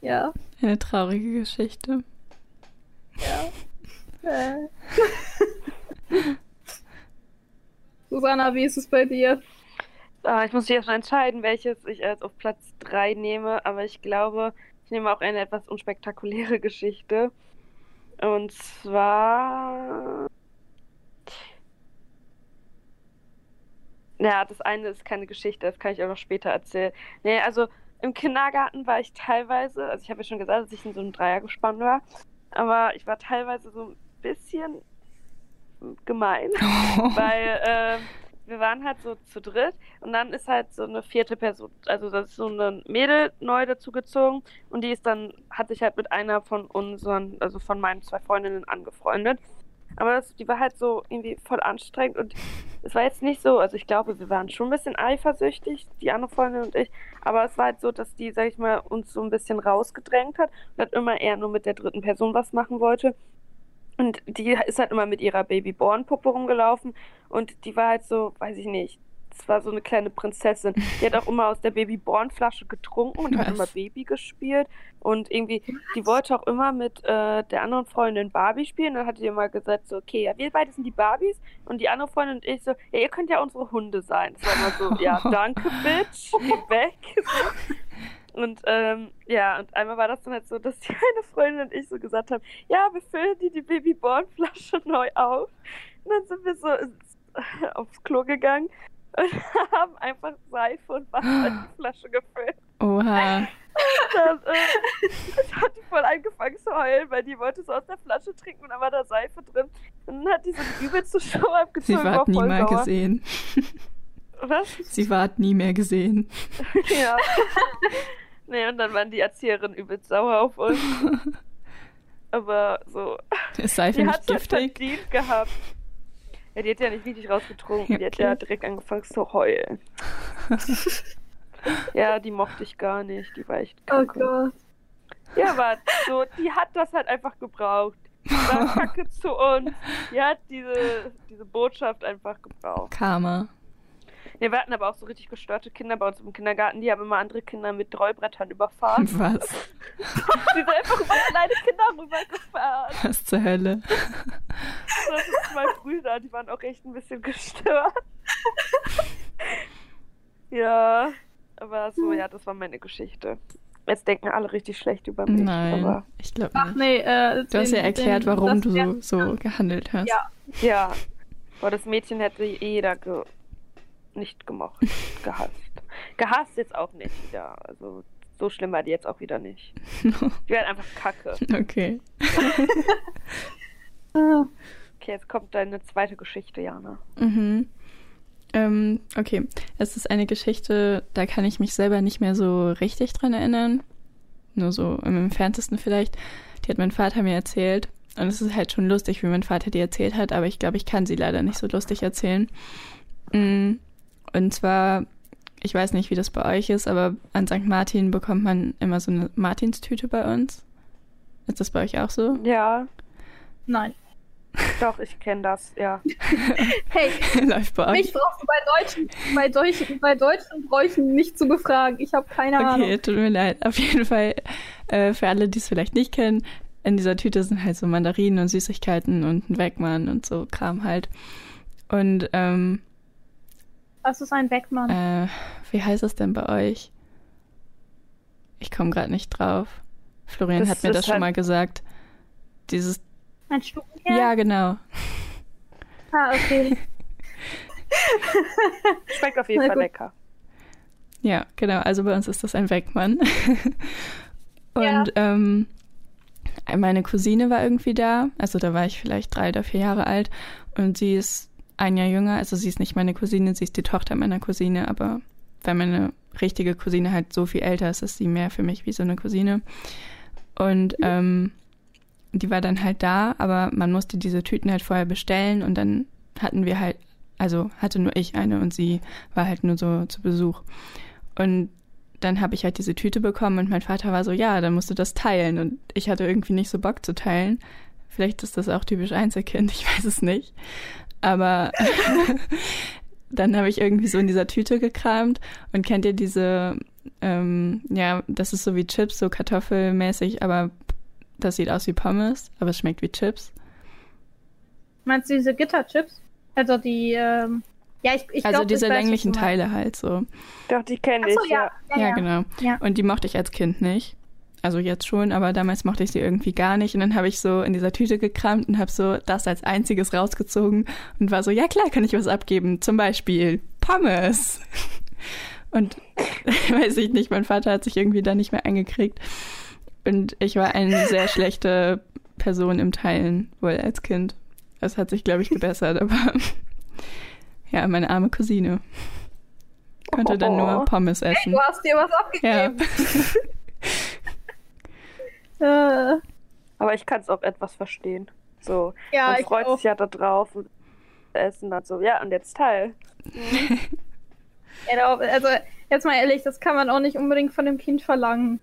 Ja, Eine traurige Geschichte. Ja. *laughs* Susanna, wie ist es bei dir? Ah, ich muss mich erst mal entscheiden, welches ich als auf Platz 3 nehme, aber ich glaube, ich nehme auch eine etwas unspektakuläre *laughs* Geschichte. Und zwar. Ja, das eine ist keine Geschichte, das kann ich auch noch später erzählen. Nee, also im Kindergarten war ich teilweise, also ich habe ja schon gesagt, dass ich in so einem Dreiergespann war, aber ich war teilweise so ein bisschen gemein, *laughs* weil äh, wir waren halt so zu dritt und dann ist halt so eine vierte Person, also das ist so ein Mädel neu dazugezogen und die ist dann, hat sich halt mit einer von unseren, also von meinen zwei Freundinnen angefreundet. Aber das, die war halt so irgendwie voll anstrengend und es war jetzt nicht so, also ich glaube, wir waren schon ein bisschen eifersüchtig, die andere Freundin und ich, aber es war halt so, dass die, sag ich mal, uns so ein bisschen rausgedrängt hat und hat immer eher nur mit der dritten Person was machen wollte. Und die ist halt immer mit ihrer Babyborn-Puppe rumgelaufen und die war halt so, weiß ich nicht, das war so eine kleine Prinzessin. Die hat auch immer aus der Babyborn-Flasche getrunken und hat Was? immer Baby gespielt. Und irgendwie, die wollte auch immer mit äh, der anderen Freundin Barbie spielen. Dann hat die immer gesagt, so, okay, ja, wir beide sind die Barbies. Und die andere Freundin und ich so, ja, ihr könnt ja unsere Hunde sein. Das war immer so, ja, *laughs* danke, Bitch, geh weg. Und ähm, ja, und einmal war das dann halt so, dass die eine Freundin und ich so gesagt haben, ja, wir füllen die die Babyborn-Flasche neu auf. Und dann sind wir so ins, aufs Klo gegangen und *laughs* haben einfach Seife und Wasser in die *gasps* Flasche gefüllt. Oha. Dann äh, das hat die voll angefangen zu heulen, weil die wollte so aus der Flasche trinken und da war da Seife drin. Und dann hat die so die übelste Show Sie abgezogen. war ward nie mehr sauer. gesehen. Was? Sie ward nie mehr gesehen. *laughs* Ja. nee, und dann waren die Erzieherinnen übelst sauer auf uns. *laughs* Aber so, Ist Seife die nicht hat giftig? verdient gehabt. Ja, die hat ja nicht richtig rausgetrunken. Die hat Okay. ja direkt angefangen zu heulen. *laughs* ja, die mochte ich gar nicht. Die war echt Oh kacke. Gott. Ja, aber so, die hat das halt einfach gebraucht. Die war kacke zu uns. Die hat diese, diese Botschaft einfach gebraucht. Karma. Ja, wir hatten aber auch so richtig gestörte Kinder bei uns im Kindergarten. Die haben immer andere Kinder mit Rollbrettern überfahren. *laughs* Was? *laughs* Die sind einfach über kleine Kinder rübergefahren. Was zur Hölle? Das sind zwei Brüder, die waren auch echt ein bisschen gestört. *laughs* ja, aber so, ja, das war meine Geschichte. Jetzt denken alle richtig schlecht über mich. Nein, Aber ich glaube Ach nicht. nee, äh, Du hast ja erklärt, warum du so, so gehandelt hast. Ja. ja, boah, das Mädchen hätte jeder ge nicht gemocht, *laughs* gehasst. Gehasst jetzt auch nicht wieder. Also so schlimm war die jetzt auch wieder nicht. *laughs* Die wäre einfach kacke. Okay. *laughs* Okay, jetzt kommt deine zweite Geschichte, Jana. Mhm. Ähm, okay. Es ist eine Geschichte, da kann ich mich selber nicht mehr so richtig dran erinnern. Nur so im entferntesten vielleicht. Die hat mein Vater mir erzählt. Und es ist halt schon lustig, wie mein Vater die erzählt hat, aber ich glaube, ich kann sie leider nicht so lustig erzählen. Mm, Und zwar, ich weiß nicht, wie das bei euch ist, aber an St. Martin bekommt man immer so eine Martinstüte bei uns. Ist das bei euch auch so? Ja, nein. doch, ich kenne das, ja. *laughs* Hey, Läuft bei euch? mich brauchst du bei Deutschen, bei Deutschen, bei deutschen Bräuchen nicht zu befragen. Ich habe keine Okay, Ahnung. tut mir leid. Auf jeden Fall, äh, für alle, die es vielleicht nicht kennen, in dieser Tüte sind halt so Mandarinen und Süßigkeiten und ein Wegmann und so Kram halt. Und, ähm, Was ist ein Beckmann? äh, wie heißt es denn bei euch? Ich komme gerade nicht drauf. Florian Das hat mir das schon halt- mal gesagt. Dieses, Ein Stubenherr? ja, genau. Ah, okay. *laughs* Schmeckt auf jeden Fall lecker. Ja, genau. Also bei uns ist das ein Weckmann. *laughs* Und Ja. ähm, meine Cousine war irgendwie da. Also da war ich vielleicht drei oder vier Jahre alt. Und sie ist ein Jahr jünger. Also sie ist nicht meine Cousine, sie ist die Tochter meiner Cousine. Aber weil meine richtige Cousine halt so viel älter ist, ist sie mehr für mich wie so eine Cousine. Und ähm, die war dann halt da, aber man musste diese Tüten halt vorher bestellen und dann hatten wir halt, also hatte nur ich eine und sie war halt nur so zu Besuch. Und dann habe ich halt diese Tüte bekommen und mein Vater war so, ja, dann musst du das teilen. Und ich hatte irgendwie nicht so Bock zu teilen. Vielleicht ist das auch typisch Einzelkind, *laughs* ich weiß es nicht. Aber *laughs* dann habe ich irgendwie so in dieser Tüte gekramt und kennt ihr diese, ähm, ja, das ist so wie Chips, so kartoffelmäßig, aber das sieht aus wie Pommes, aber es schmeckt wie Chips. Meinst du diese Gitterchips? Also die, ähm, ja, ich, ich also glaub, diese ich weiß, was länglichen. Teile halt so. Doch, die kenne ich, Achso, ja. ja. Ja, Ja, genau. Ja. Und die mochte ich als Kind nicht. Also jetzt schon, aber damals mochte ich sie irgendwie gar nicht. Und dann habe ich so in dieser Tüte gekramt und habe so das als einziges rausgezogen und war so, ja klar, kann ich was abgeben. Zum Beispiel Pommes. *laughs* Und *laughs* weiß ich nicht, mein Vater hat sich irgendwie da nicht mehr eingekriegt. Und ich war eine sehr schlechte Person im Teilen, wohl als Kind. Das hat sich, glaube ich, gebessert, *laughs* aber ja, meine arme Cousine konnte dann nur Oh. Pommes essen. Du hast dir was Ja. Äh, *laughs* Aber ich kann es auch etwas verstehen. So, ja, man ich freut sich ja da drauf und essen dann so, ja, und jetzt teil. *laughs* Ja, also, jetzt mal ehrlich, das kann man auch nicht unbedingt von dem Kind verlangen.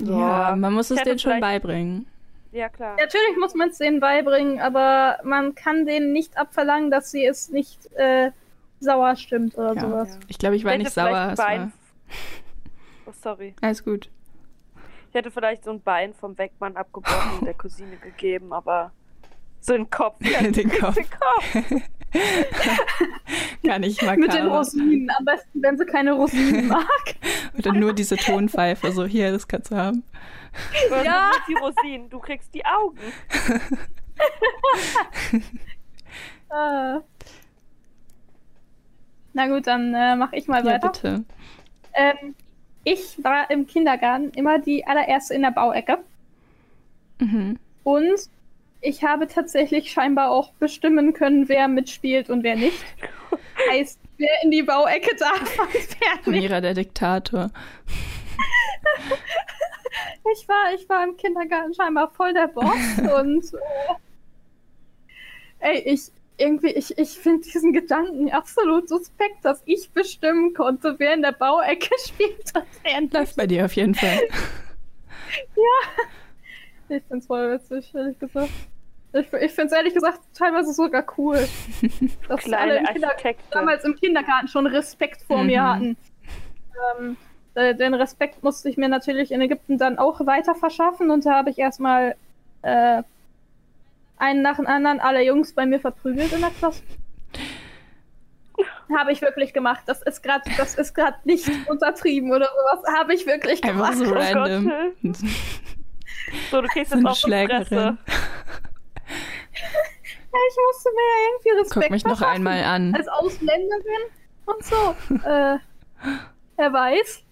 Ja, man muss es denen schon beibringen. Ja, klar. Natürlich muss man es denen beibringen, aber man kann denen nicht abverlangen, dass sie es nicht äh, sauer stimmt oder Ja. sowas. Ja. Ich glaube, ich war hätte nicht sauer. Bein. war Oh, sorry. alles gut. Ich hätte vielleicht so ein Bein vom Weckmann abgebrochen und der Cousine gegeben, aber so den Kopf. *laughs* Ja, Den Kopf. Den Kopf. *laughs* Gar nicht makaber. Mit den Rosinen. Am besten, wenn sie keine Rosinen *laughs* mag. Oder nur diese Tonpfeife. So, hier, das kannst du haben. Ja. Die Rosinen, du kriegst die Augen. Äh. Na gut, dann äh, mache ich mal Ja, weiter. bitte. Ähm, ich war im Kindergarten immer die allererste in der Bauecke. Mhm. Und ich habe tatsächlich scheinbar auch bestimmen können, wer mitspielt und wer nicht. *laughs* Heißt, wer in die Bauecke darf und wer nicht. Amira, der Diktator. Ich war, ich war im Kindergarten scheinbar voll der Boss *laughs* und äh, ey, ich irgendwie, ich, ich finde diesen Gedanken absolut suspekt, dass ich bestimmen konnte, wer in der Bauecke *laughs* spielt und wer nicht. Läuft bei dir auf jeden Fall. *laughs* Ich find's voll witzig, ehrlich gesagt. Ich, ich find's ehrlich gesagt teilweise sogar cool. *laughs* Dass Kleine alle im damals im Kindergarten schon Respekt vor mir Mhm. hatten. Ähm, äh, den Respekt musste ich mir natürlich in Ägypten dann auch weiter verschaffen und da habe ich erstmal äh, einen nach dem anderen alle Jungs bei mir verprügelt in der Klasse. Habe ich wirklich gemacht. Das ist gerade, das ist gerade nicht untertrieben oder sowas. Habe ich wirklich Einfach gemacht. so Oh Gott, random. *laughs* So, du kriegst So jetzt Fresse. Schlägerin. Ja, ich musste mir ja irgendwie Respekt Guck mich noch verschaffen. einmal an. Als Ausländerin und so. äh, wer weiß.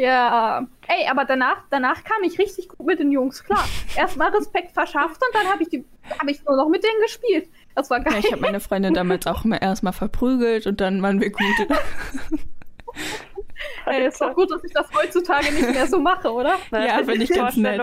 Ja. Ey, aber danach, danach kam ich richtig gut mit den Jungs klar. Erstmal Respekt verschafft und dann habe ich, die- hab ich nur noch mit denen gespielt. Das war geil. Ja, ich habe meine Freundin damals auch immer erstmal verprügelt und dann waren wir gut. *laughs* Ey, ist doch gut, dass ich das heutzutage nicht mehr so mache, oder? Ja, da finde ich ganz nett.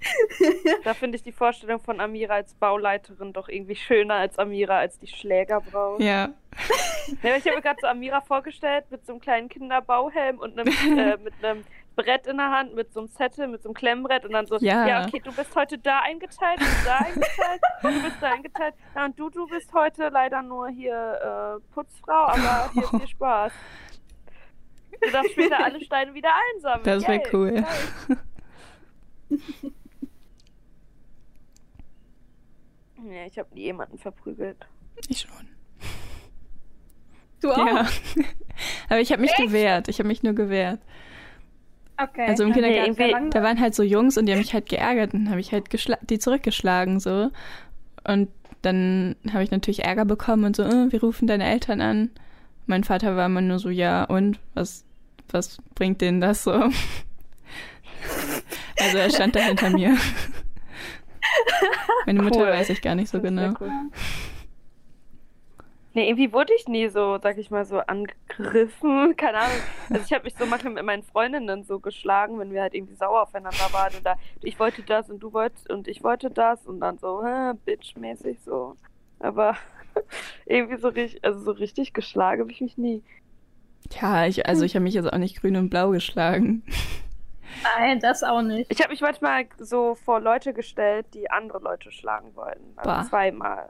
*laughs* Da finde ich die Vorstellung von Amira als Bauleiterin doch irgendwie schöner als Amira als die Schlägerbraut. Ja. *laughs* Ja, ich habe mir gerade so Amira vorgestellt mit so einem kleinen Kinderbauhelm und einem, äh, *laughs* mit einem Brett in der Hand, mit so einem Zettel, mit so einem Klemmbrett und dann so, Ja. ja, okay, du bist heute da eingeteilt, du bist da eingeteilt, du bist da eingeteilt. Ja, und du, du bist heute leider nur hier äh, Putzfrau, aber hier viel Spaß. Du darfst später alle Steine wieder einsammeln. Das wäre cool. Nee, ich habe nie jemanden verprügelt. Ich schon. Du auch? Ja. *laughs* Aber ich habe mich gewehrt. Ich habe mich nur gewehrt. Okay. Also im Kindergarten, lang- da waren halt so Jungs und die haben mich halt geärgert und dann habe ich halt die zurückgeschlagen so. Und dann habe ich natürlich Ärger bekommen und so, äh, wir rufen deine Eltern an. Mein Vater war immer nur so, ja, und was, was bringt denen das so? *laughs* also er stand da hinter mir. *laughs* *laughs* Meine Mutter Cool. weiß ich gar nicht so genau. cool. Nee, irgendwie wurde ich nie so, sag ich mal, so angegriffen. *laughs* Keine Ahnung. Also ich habe mich so manchmal mit meinen Freundinnen so geschlagen, wenn wir halt irgendwie sauer aufeinander waren oder ich wollte das und du wolltest und ich wollte das und dann so, hä, bitch-mäßig so. Aber *laughs* irgendwie so richtig, also so richtig geschlagen habe ich mich nie. Ja, ich, also ich habe mich jetzt auch nicht grün und blau geschlagen. Nein, das auch nicht. Ich habe mich manchmal so vor Leute gestellt, die andere Leute schlagen wollten. Also Bah. zweimal.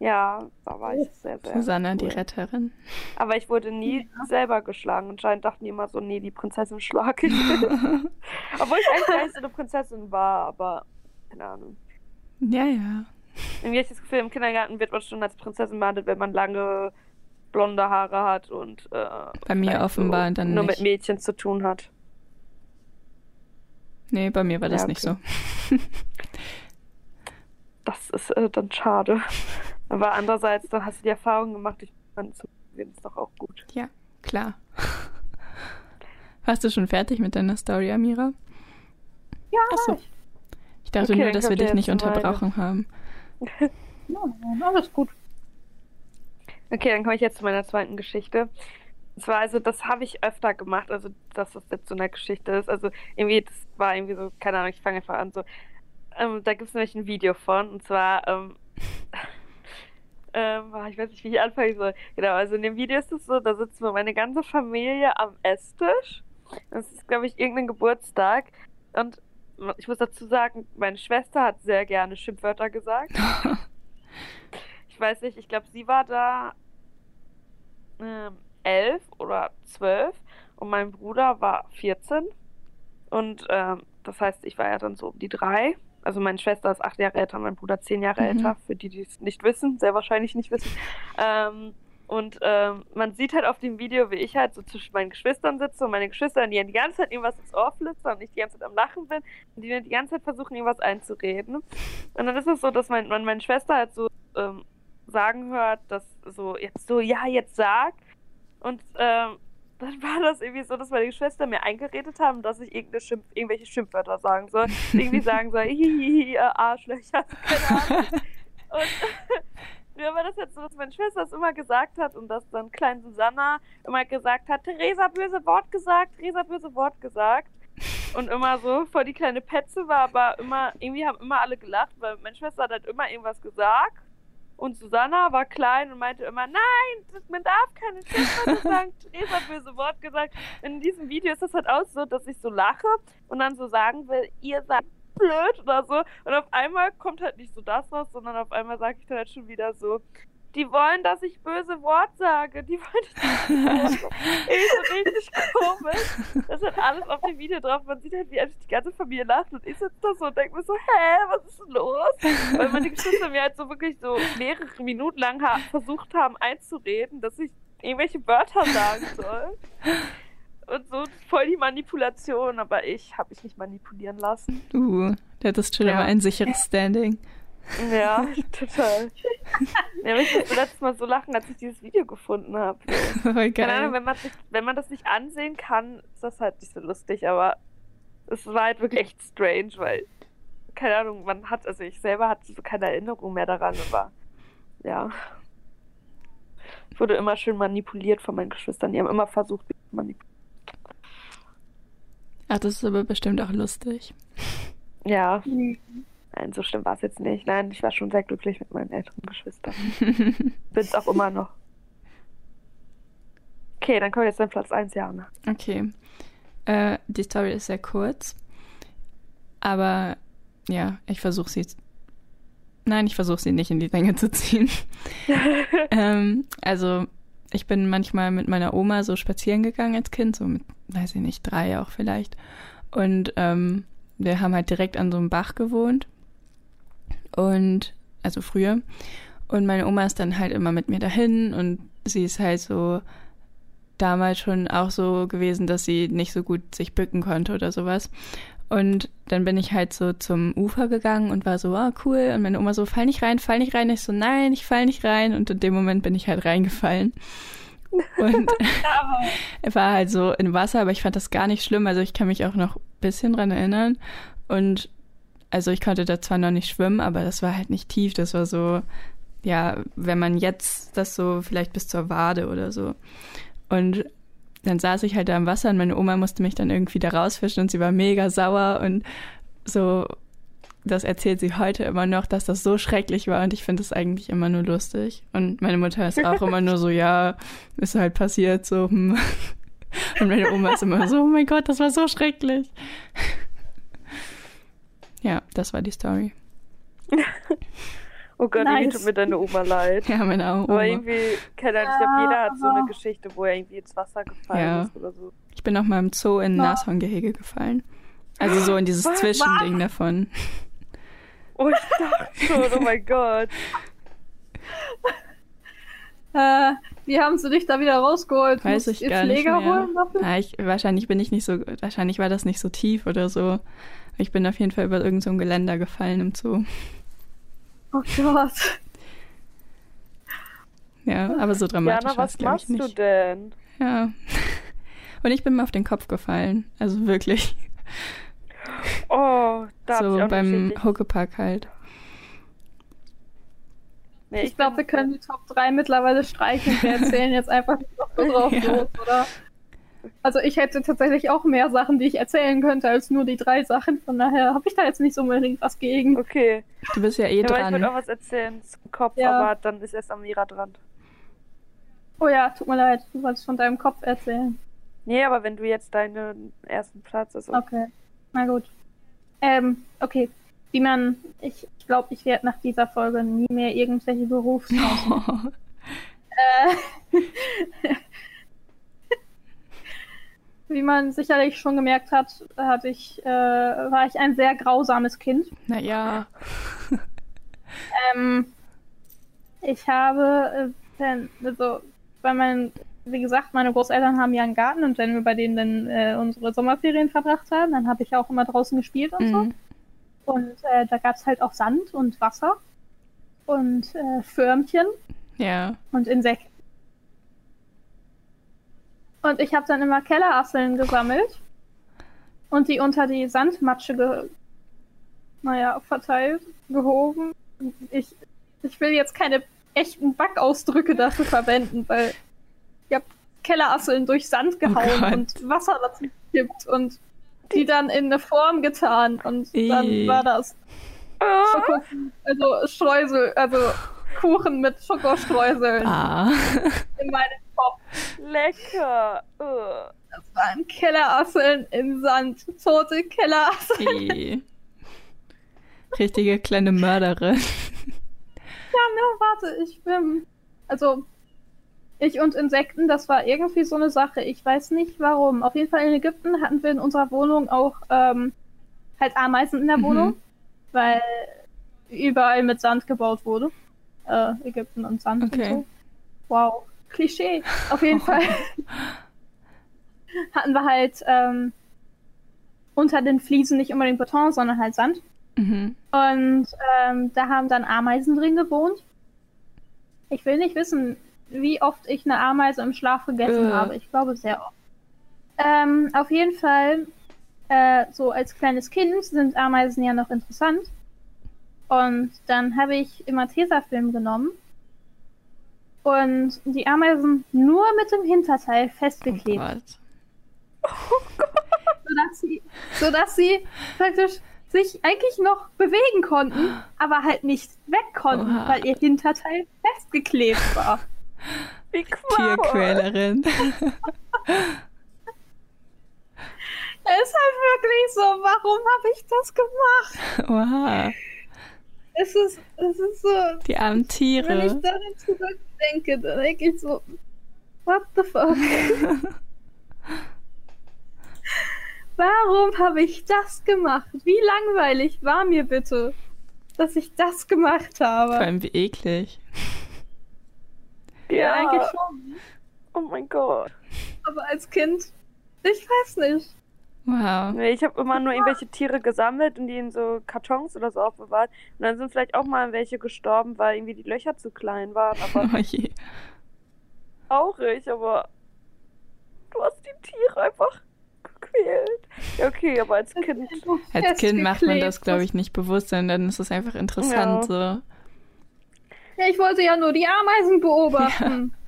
Ja, da war ich sehr, sehr. Susanna, die cool. Retterin. Aber ich wurde nie selber geschlagen. Anscheinend dachten die immer so, nee, die Prinzessin schlag ich. *laughs* Obwohl ich eigentlich gar nicht so eine Prinzessin war, aber keine Ahnung. Ja, ja. Irgendwie habe ich das Gefühl, im Kindergarten wird man schon als Prinzessin behandelt, wenn man lange blonde Haare hat und äh, Bei mir offenbar dann nur nicht. mit Mädchen zu tun hat. Nee, bei mir war das Ja, nicht okay. so. Das ist äh, dann schade. Aber andererseits, dann hast du die Erfahrung gemacht, ich fand ist doch auch gut. Ja, klar. *laughs* Warst du schon fertig mit deiner Story, Amira? Ja, Achso. ich. Dachte Okay, nur, dass wir dich nicht meine. unterbrochen haben. *laughs* Nein, alles gut. Okay, dann komme ich jetzt zu meiner zweiten Geschichte. Und zwar, also, das habe ich öfter gemacht, also, dass das jetzt so eine Geschichte ist. Also, irgendwie, das war irgendwie so, keine Ahnung, ich fange einfach an, so. Ähm, da gibt es nämlich ein Video von, und zwar, ähm, *laughs* ähm, ich weiß nicht, wie ich anfangen soll. Genau, also in dem Video ist es so, da sitzen wir meine ganze Familie am Esstisch. Das ist, glaube ich, irgendein Geburtstag. Und ich muss dazu sagen, meine Schwester hat sehr gerne Schimpfwörter gesagt. *laughs* Ich weiß nicht, ich glaube, sie war da ähm, elf oder zwölf und mein Bruder war 14. Und ähm, das heißt, ich war ja dann so um die drei. Also meine Schwester ist acht Jahre älter, mein Bruder zehn Jahre Mhm. älter, für die, die es nicht wissen, sehr wahrscheinlich nicht wissen. Ähm, und ähm, man sieht halt auf dem Video, wie ich halt so zwischen meinen Geschwistern sitze und meine Geschwister, die die ganze Zeit irgendwas ins Ohr flüstern und ich die ganze Zeit am Lachen bin und die dann die ganze Zeit versuchen, irgendwas einzureden. Und dann ist es so, dass mein, man meine Schwester halt so ähm, sagen hört, dass so jetzt so, ja, jetzt sag. Und ähm, dann *laughs* war das irgendwie so, dass meine Geschwister mir eingeredet haben, dass ich Schimpf irgendwelche Schimpfwörter sagen soll. irgendwie sagen soll, *laughs* hihihi, Arschlöcher, keine Ahnung. Und *laughs* mir war das jetzt so, dass meine Schwester das immer gesagt hat und dass dann klein Susanna immer gesagt hat, Theresa böse Wort gesagt, Theresa böse Wort gesagt. Und immer so vor die kleine Petze war, aber immer, irgendwie haben immer alle gelacht, weil meine Schwester hat halt immer irgendwas gesagt. Und Susanna war klein und meinte immer, nein, man darf keine Schimpfwörter sagen, *laughs* Theresa hat böse Wort gesagt. In diesem Video ist das halt auch so, dass ich so lache und dann so sagen will, ihr seid blöd oder so. Und auf einmal kommt halt nicht so das raus, sondern auf einmal sage ich dann halt schon wieder so, die wollen, dass ich böse Wort sage. Die wollen, dass ich böse *laughs* so richtig komisch. Das ist halt alles auf dem Video drauf. Man sieht halt, wie einfach die ganze Familie lacht und ich sitze da so und denke mir so, hä, was ist denn los? Weil meine Geschwister mir halt so wirklich so mehrere Minuten lang ha versucht haben einzureden, dass ich irgendwelche Wörter sagen soll. Und so voll die Manipulation, aber ich habe mich nicht manipulieren lassen. Uh, du hattest schon Ja. immer ein sicheres Standing. Ja, *laughs* total. Ja, aber ich musste letztes Mal so lachen, als ich dieses Video gefunden habe. *laughs* Voll Keine Ahnung, wenn man, sich, wenn man das nicht ansehen kann, ist das halt nicht so lustig, aber es war halt wirklich echt strange, weil, keine Ahnung, man hat, also ich selber hatte so keine Erinnerung mehr daran, aber ja. Ich wurde immer schön manipuliert von meinen Geschwistern. Die haben immer versucht, mich zu manipulieren. Ach, das ist aber bestimmt auch lustig. Ja, nein, so schlimm war es jetzt nicht. Nein, ich war schon sehr glücklich mit meinen älteren Geschwistern. *laughs* Bin's auch immer noch. Okay, dann kommen wir jetzt an Platz 1, Jana. Okay. Äh, die Story ist sehr kurz. Aber ja, ich versuche sie. Nein, ich versuche sie nicht in die Länge zu ziehen. *laughs* ähm, also, ich bin manchmal mit meiner Oma so spazieren gegangen als Kind, so mit, weiß ich nicht, drei auch vielleicht. Und ähm, wir haben halt direkt an so einem Bach gewohnt. Und, also früher. Und meine Oma ist dann halt immer mit mir dahin und sie ist halt so damals schon auch so gewesen, dass sie nicht so gut sich bücken konnte oder sowas. Und dann bin ich halt so zum Ufer gegangen und war so, ah, cool. Und meine Oma so, fall nicht rein, fall nicht rein. Ich so, nein, ich fall nicht rein. Und in dem Moment bin ich halt reingefallen. Und *laughs* er *laughs* war halt so in Wasser, aber ich fand das gar nicht schlimm. Also ich kann mich auch noch ein bisschen dran erinnern. Und also ich konnte da zwar noch nicht schwimmen, aber das war halt nicht tief. Das war so, ja, wenn man jetzt das so vielleicht bis zur Wade oder so. Und dann saß ich halt da im Wasser und meine Oma musste mich dann irgendwie da rausfischen und sie war mega sauer und so, das erzählt sie heute immer noch, dass das so schrecklich war und ich finde es eigentlich immer nur lustig. Und meine Mutter ist auch immer nur so, ja, ist halt passiert, so. Hm. *laughs* Und meine Oma ist immer so, oh mein Gott, das war so schrecklich. Ja, das war die Story. *laughs* Oh Gott, nice. irgendwie tut mir deine Oma leid. *laughs* Ja, meine Oma. Aber irgendwie, keine Ahnung, ich glaube, jeder hat so eine Geschichte, wo er irgendwie ins Wasser gefallen ja. ist oder so. Ich bin auch mal im Zoo in ein. Nashorngehege gefallen. Also so in dieses Was? Zwischending davon. Oh, ich dachte schon, oh mein Gott. Äh, wie haben sie dich da wieder rausgeholt? Weiß ich gar Pfleger nicht mehr. Holen dafür? Ja, ich, wahrscheinlich bin ich nicht so, wahrscheinlich war das nicht so tief oder so. Ich bin auf jeden Fall über irgendein so Geländer gefallen im Zoo. Oh Gott. Ja, aber so dramatisch Jana, was machst du denn? Ja. Und ich bin mir auf den Kopf gefallen. Also wirklich. Oh, da So beim Huckepack halt. Nee, ich, ich glaube, wir können die Top 3 mittlerweile streichen. Wir erzählen jetzt einfach noch so drauf *laughs* ja. los, oder? Also ich hätte tatsächlich auch mehr Sachen, die ich erzählen könnte, als nur die drei Sachen. Von daher habe ich da jetzt nicht so unbedingt was gegen. Okay. Du bist ja eh ja, dran. Ich würde auch was erzählen zum Kopf, ja. aber dann ist erst Amira dran. Oh ja, tut mir leid, du wolltest von deinem Kopf erzählen. Nee, aber wenn du jetzt deinen ersten Platz hast. Okay, na gut. Ähm, okay. Wie man, ich glaube, ich, glaub, ich werde nach dieser Folge nie mehr irgendwelche *laughs* Berufschancen. äh, Wie man sicherlich schon gemerkt hat, hatte ich, äh, war ich ein sehr grausames Kind. Naja. ähm, ich habe, äh, also, bei meinen, wie gesagt, meine Großeltern haben ja einen Garten und wenn wir bei denen dann äh, unsere Sommerferien verbracht haben, dann habe ich auch immer draußen gespielt und mhm. so. Und äh, da gab es halt auch Sand und Wasser und äh, Förmchen. Ja. Und Insekten. Und ich habe dann immer Kellerasseln gesammelt und die unter die Sandmatsche ge naja, verteilt, gehoben. Ich, ich will jetzt keine echten Backausdrücke dafür verwenden, weil ich habe Kellerasseln durch Sand oh gehauen oh und Wasser dazu gekippt und die dann in eine Form getan und dann war das Schoko, also Streusel, also Kuchen mit Schokostreuseln ah. *laughs* in meinem Kopf. Lecker. Uh. Das waren Kellerasseln im Sand. Tote Kellerasseln. Richtige kleine Mörderin. Ja, ne, warte, ich bin. Also, ich und Insekten, das war irgendwie so eine Sache. Ich weiß nicht warum. Auf jeden Fall in Ägypten hatten wir in unserer Wohnung auch ähm, halt Ameisen in der mhm. Wohnung, weil überall mit Sand gebaut wurde. Äh, Ägypten und Sand okay. und so. Wow. Klischee. Auf jeden *laughs* Fall hatten wir halt ähm, unter den Fliesen nicht unbedingt Beton, sondern halt Sand. Mhm. Und ähm, da haben dann Ameisen drin gewohnt. Ich will nicht wissen, wie oft ich eine Ameise im Schlaf gegessen äh. habe. Ich glaube sehr oft. Ähm, auf jeden Fall, äh, so als kleines Kind sind Ameisen ja noch interessant. Und dann habe ich immer Tesafilm genommen und die Ameisen nur mit dem Hinterteil festgeklebt. Oh Gott. Sodass sie, sodass sie praktisch sich eigentlich noch bewegen konnten, aber halt nicht weg konnten, Oha. weil ihr Hinterteil festgeklebt war. Wie cool. Tierquälerin. es ist halt wirklich so, warum habe ich das gemacht? Oha. Es ist, es ist so. Die armen Tiere. Wenn ich daran zurückdenke, dann denke ich so, what the fuck? *laughs* Warum habe ich das gemacht? Wie langweilig war mir bitte, dass ich das gemacht habe? Vor allem wie eklig. Ja, ja eigentlich schon. Oh mein Gott. Aber als Kind, ich weiß nicht. Wow. Nee, Ich habe immer nur irgendwelche Tiere gesammelt und die in so Kartons oder so aufbewahrt. Und dann sind vielleicht auch mal welche gestorben, weil irgendwie die Löcher zu klein waren. Aber *laughs* Oh je. traurig, aber du hast die Tiere einfach gequält. Ja, okay, aber als Kind. Als Kind macht man das, glaube ich, nicht bewusst, sondern ist es einfach interessant. So. Ja, ich wollte ja nur die Ameisen beobachten. *laughs*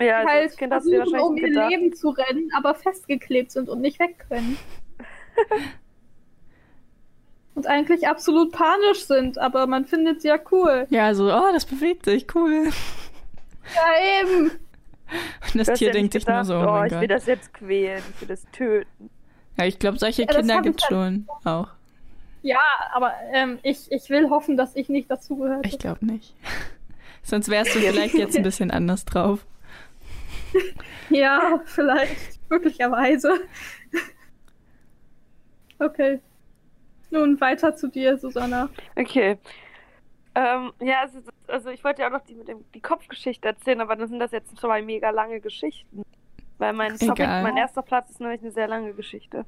Ja, also halt als Kind hast du dir versuchen, um ihr gedacht. Leben zu rennen, aber festgeklebt sind und nicht weg können. *laughs* und eigentlich absolut panisch sind, aber man findet sie ja cool. Ja, so, oh, das bewegt sich, cool. Ja, eben. Und das Tier ja denkt sich nur so, oh oh, mein ich will Gott. das jetzt quälen, ich will das töten. Ja, ich glaube, solche Ja, Kinder es schon auch. Ja, aber ähm, ich, ich will hoffen, dass ich nicht dazugehört Ich glaube nicht. *laughs* Sonst wärst du vielleicht jetzt ein bisschen anders drauf. *laughs* Ja, vielleicht. Möglicherweise. Okay. Nun weiter zu dir, Susanna. Okay. Ähm, ja, also, also ich wollte ja auch noch die mit dem, die Kopfgeschichte erzählen, aber dann sind das jetzt zwei mega lange Geschichten. Weil mein, Topic, mein erster Platz ist nämlich eine sehr lange Geschichte.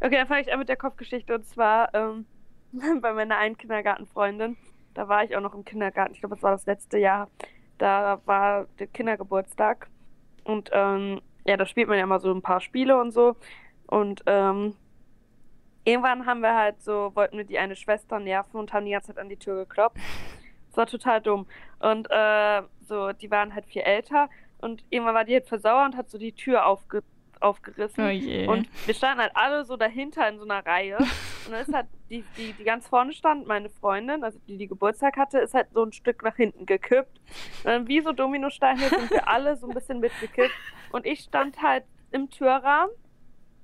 Okay, dann fange ich an mit der Kopfgeschichte und zwar ähm, *laughs* bei meiner einen Kindergartenfreundin. Da war ich auch noch im Kindergarten. Ich glaube, das war das letzte Jahr. Da war der Kindergeburtstag. Und ähm, ja, da spielt man ja immer so ein paar Spiele und so. Und ähm, irgendwann haben wir halt so, wollten wir die eine Schwester nerven und haben die ganze Zeit an die Tür geklopft. Das war total dumm. Und äh, so, die waren halt viel älter und irgendwann war die halt versauert und hat so die Tür aufge aufgerissen. Oh. Und wir standen halt alle so dahinter in so einer Reihe. Und dann ist halt die, die, die ganz vorne stand, meine Freundin, also die, die Geburtstag hatte, ist halt so ein Stück nach hinten gekippt. Und dann wie so Dominosteine sind wir alle so ein bisschen mitgekippt. Und ich stand halt im Türrahmen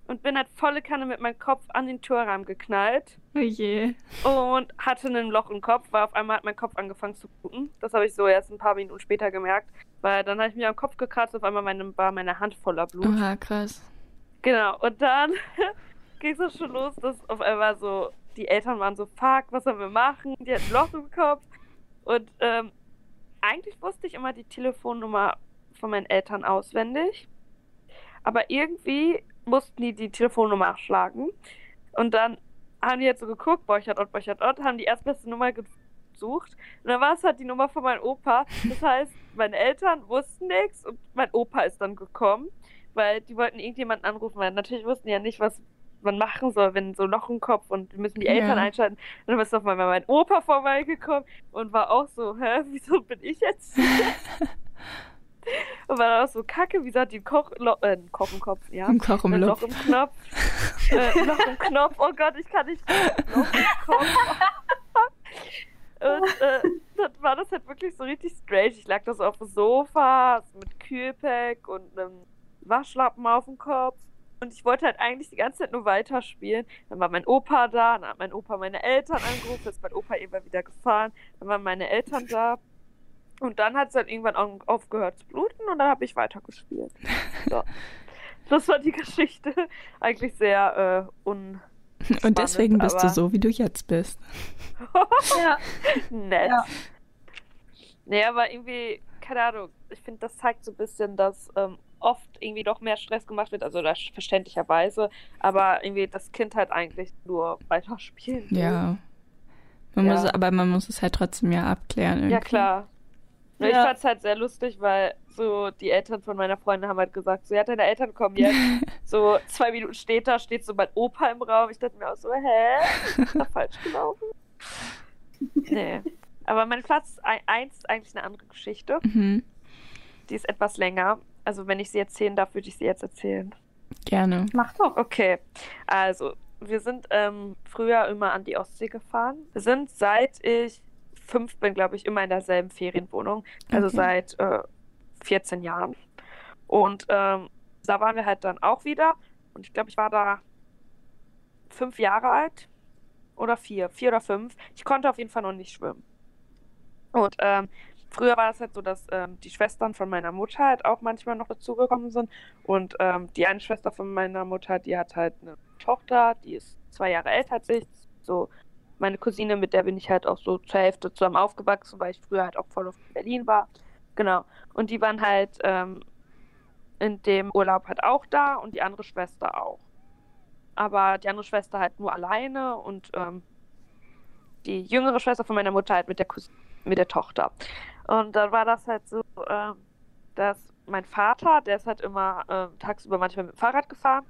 und bin halt volle Kanne mit meinem Kopf an den Türrahmen geknallt oh je. und hatte ein Loch im Kopf, weil auf einmal hat mein Kopf angefangen zu bluten. Das habe ich so erst ein paar Minuten später gemerkt, weil dann habe ich mich am Kopf gekratzt, auf einmal meine, war meine Hand voller Blut. Oha, krass. Genau, und dann *laughs* ging es auch schon los, dass auf einmal so, die Eltern waren so, fuck, was sollen wir machen? Die hatten ein Loch im Kopf. Und ähm, eigentlich wusste ich immer die Telefonnummer von meinen Eltern auswendig. Aber irgendwie mussten die die Telefonnummer nachschlagen. Und dann haben die jetzt so geguckt, Borchert Ott, Borchert Ott, haben die erstbeste Nummer gesucht. Und dann war es halt die Nummer von meinem Opa. Das heißt, meine Eltern wussten nichts und mein Opa ist dann gekommen weil die wollten irgendjemanden anrufen, weil natürlich wussten die ja nicht, was man machen soll, wenn so ein Loch im Kopf und wir müssen die Eltern Ja. einschalten. Und dann ist auf einmal mein Opa vorbeigekommen und war auch so, hä, wieso bin ich jetzt hier? *laughs* *laughs* und war dann auch so, kacke, wieso hat die Koch, Lo äh, Koch im Kopf, ja? Ein Koch im Loch. Loch im Knopf. *laughs* äh, Loch im Knopf, oh Gott, ich kann nicht. Loch im Kopf. Und äh, dann war das halt wirklich so richtig strange. Ich lag da so auf dem Sofa mit Kühlpack und einem Waschlappen auf dem Kopf. Und ich wollte halt eigentlich die ganze Zeit nur weiterspielen. Dann war mein Opa da, dann hat mein Opa meine Eltern angerufen, ist mein Opa eben wieder gefahren. Dann waren meine Eltern da. Und dann hat es dann irgendwann au- aufgehört zu bluten und dann habe ich weitergespielt. *laughs* So. Das war die Geschichte. Eigentlich sehr äh, un Und deswegen bist du so, wie du jetzt bist. *laughs* Ja. nett. Ja. Nee, aber irgendwie, keine Ahnung, ich finde, das zeigt so ein bisschen, dass ähm, oft irgendwie doch mehr Stress gemacht wird, also das verständlicherweise, aber irgendwie das Kind halt eigentlich nur weiterspielen will. Ja. Man Ja. Muss, aber man muss es halt trotzdem ja abklären. Irgendwie. Ja, klar. Nur Ich Ja. fand es halt sehr lustig, weil so die Eltern von meiner Freundin haben halt gesagt, so, ja, deine Eltern kommen jetzt. *laughs* so zwei Minuten später steht so mein Opa im Raum. Ich dachte mir auch so, hä? Ist da falsch gelaufen? *laughs* nee. Aber mein Platz 1 ist eigentlich eine andere Geschichte. Mhm. Die ist etwas länger. Also wenn ich sie erzählen darf, würde ich sie jetzt erzählen. Gerne. Mach doch. Okay, also wir sind ähm, früher immer an die Ostsee gefahren. Wir sind seit ich fünf bin, glaube ich, immer in derselben Ferienwohnung. Also Okay. seit äh, 14 Jahren. Und ähm, da waren wir halt dann auch wieder. Und ich glaube, ich war da fünf Jahre alt. Oder vier. Vier oder fünf. Ich konnte auf jeden Fall noch nicht schwimmen. Und ähm, früher war es halt so, dass ähm, die Schwestern von meiner Mutter halt auch manchmal noch dazugekommen sind. Und ähm, die eine Schwester von meiner Mutter, die hat halt eine Tochter, die ist zwei Jahre älter als ich. So meine Cousine, mit der bin ich halt auch so zur Hälfte zusammen aufgewachsen, weil ich früher halt auch voll auf Berlin war. Genau. Und die waren halt ähm, in dem Urlaub halt auch da und die andere Schwester auch. aber die andere Schwester halt nur alleine und ähm, die jüngere Schwester von meiner Mutter halt mit der, Kus mit der Tochter. Und dann war das halt so, äh, dass mein Vater, der ist halt immer äh, tagsüber manchmal mit dem Fahrrad gefahren.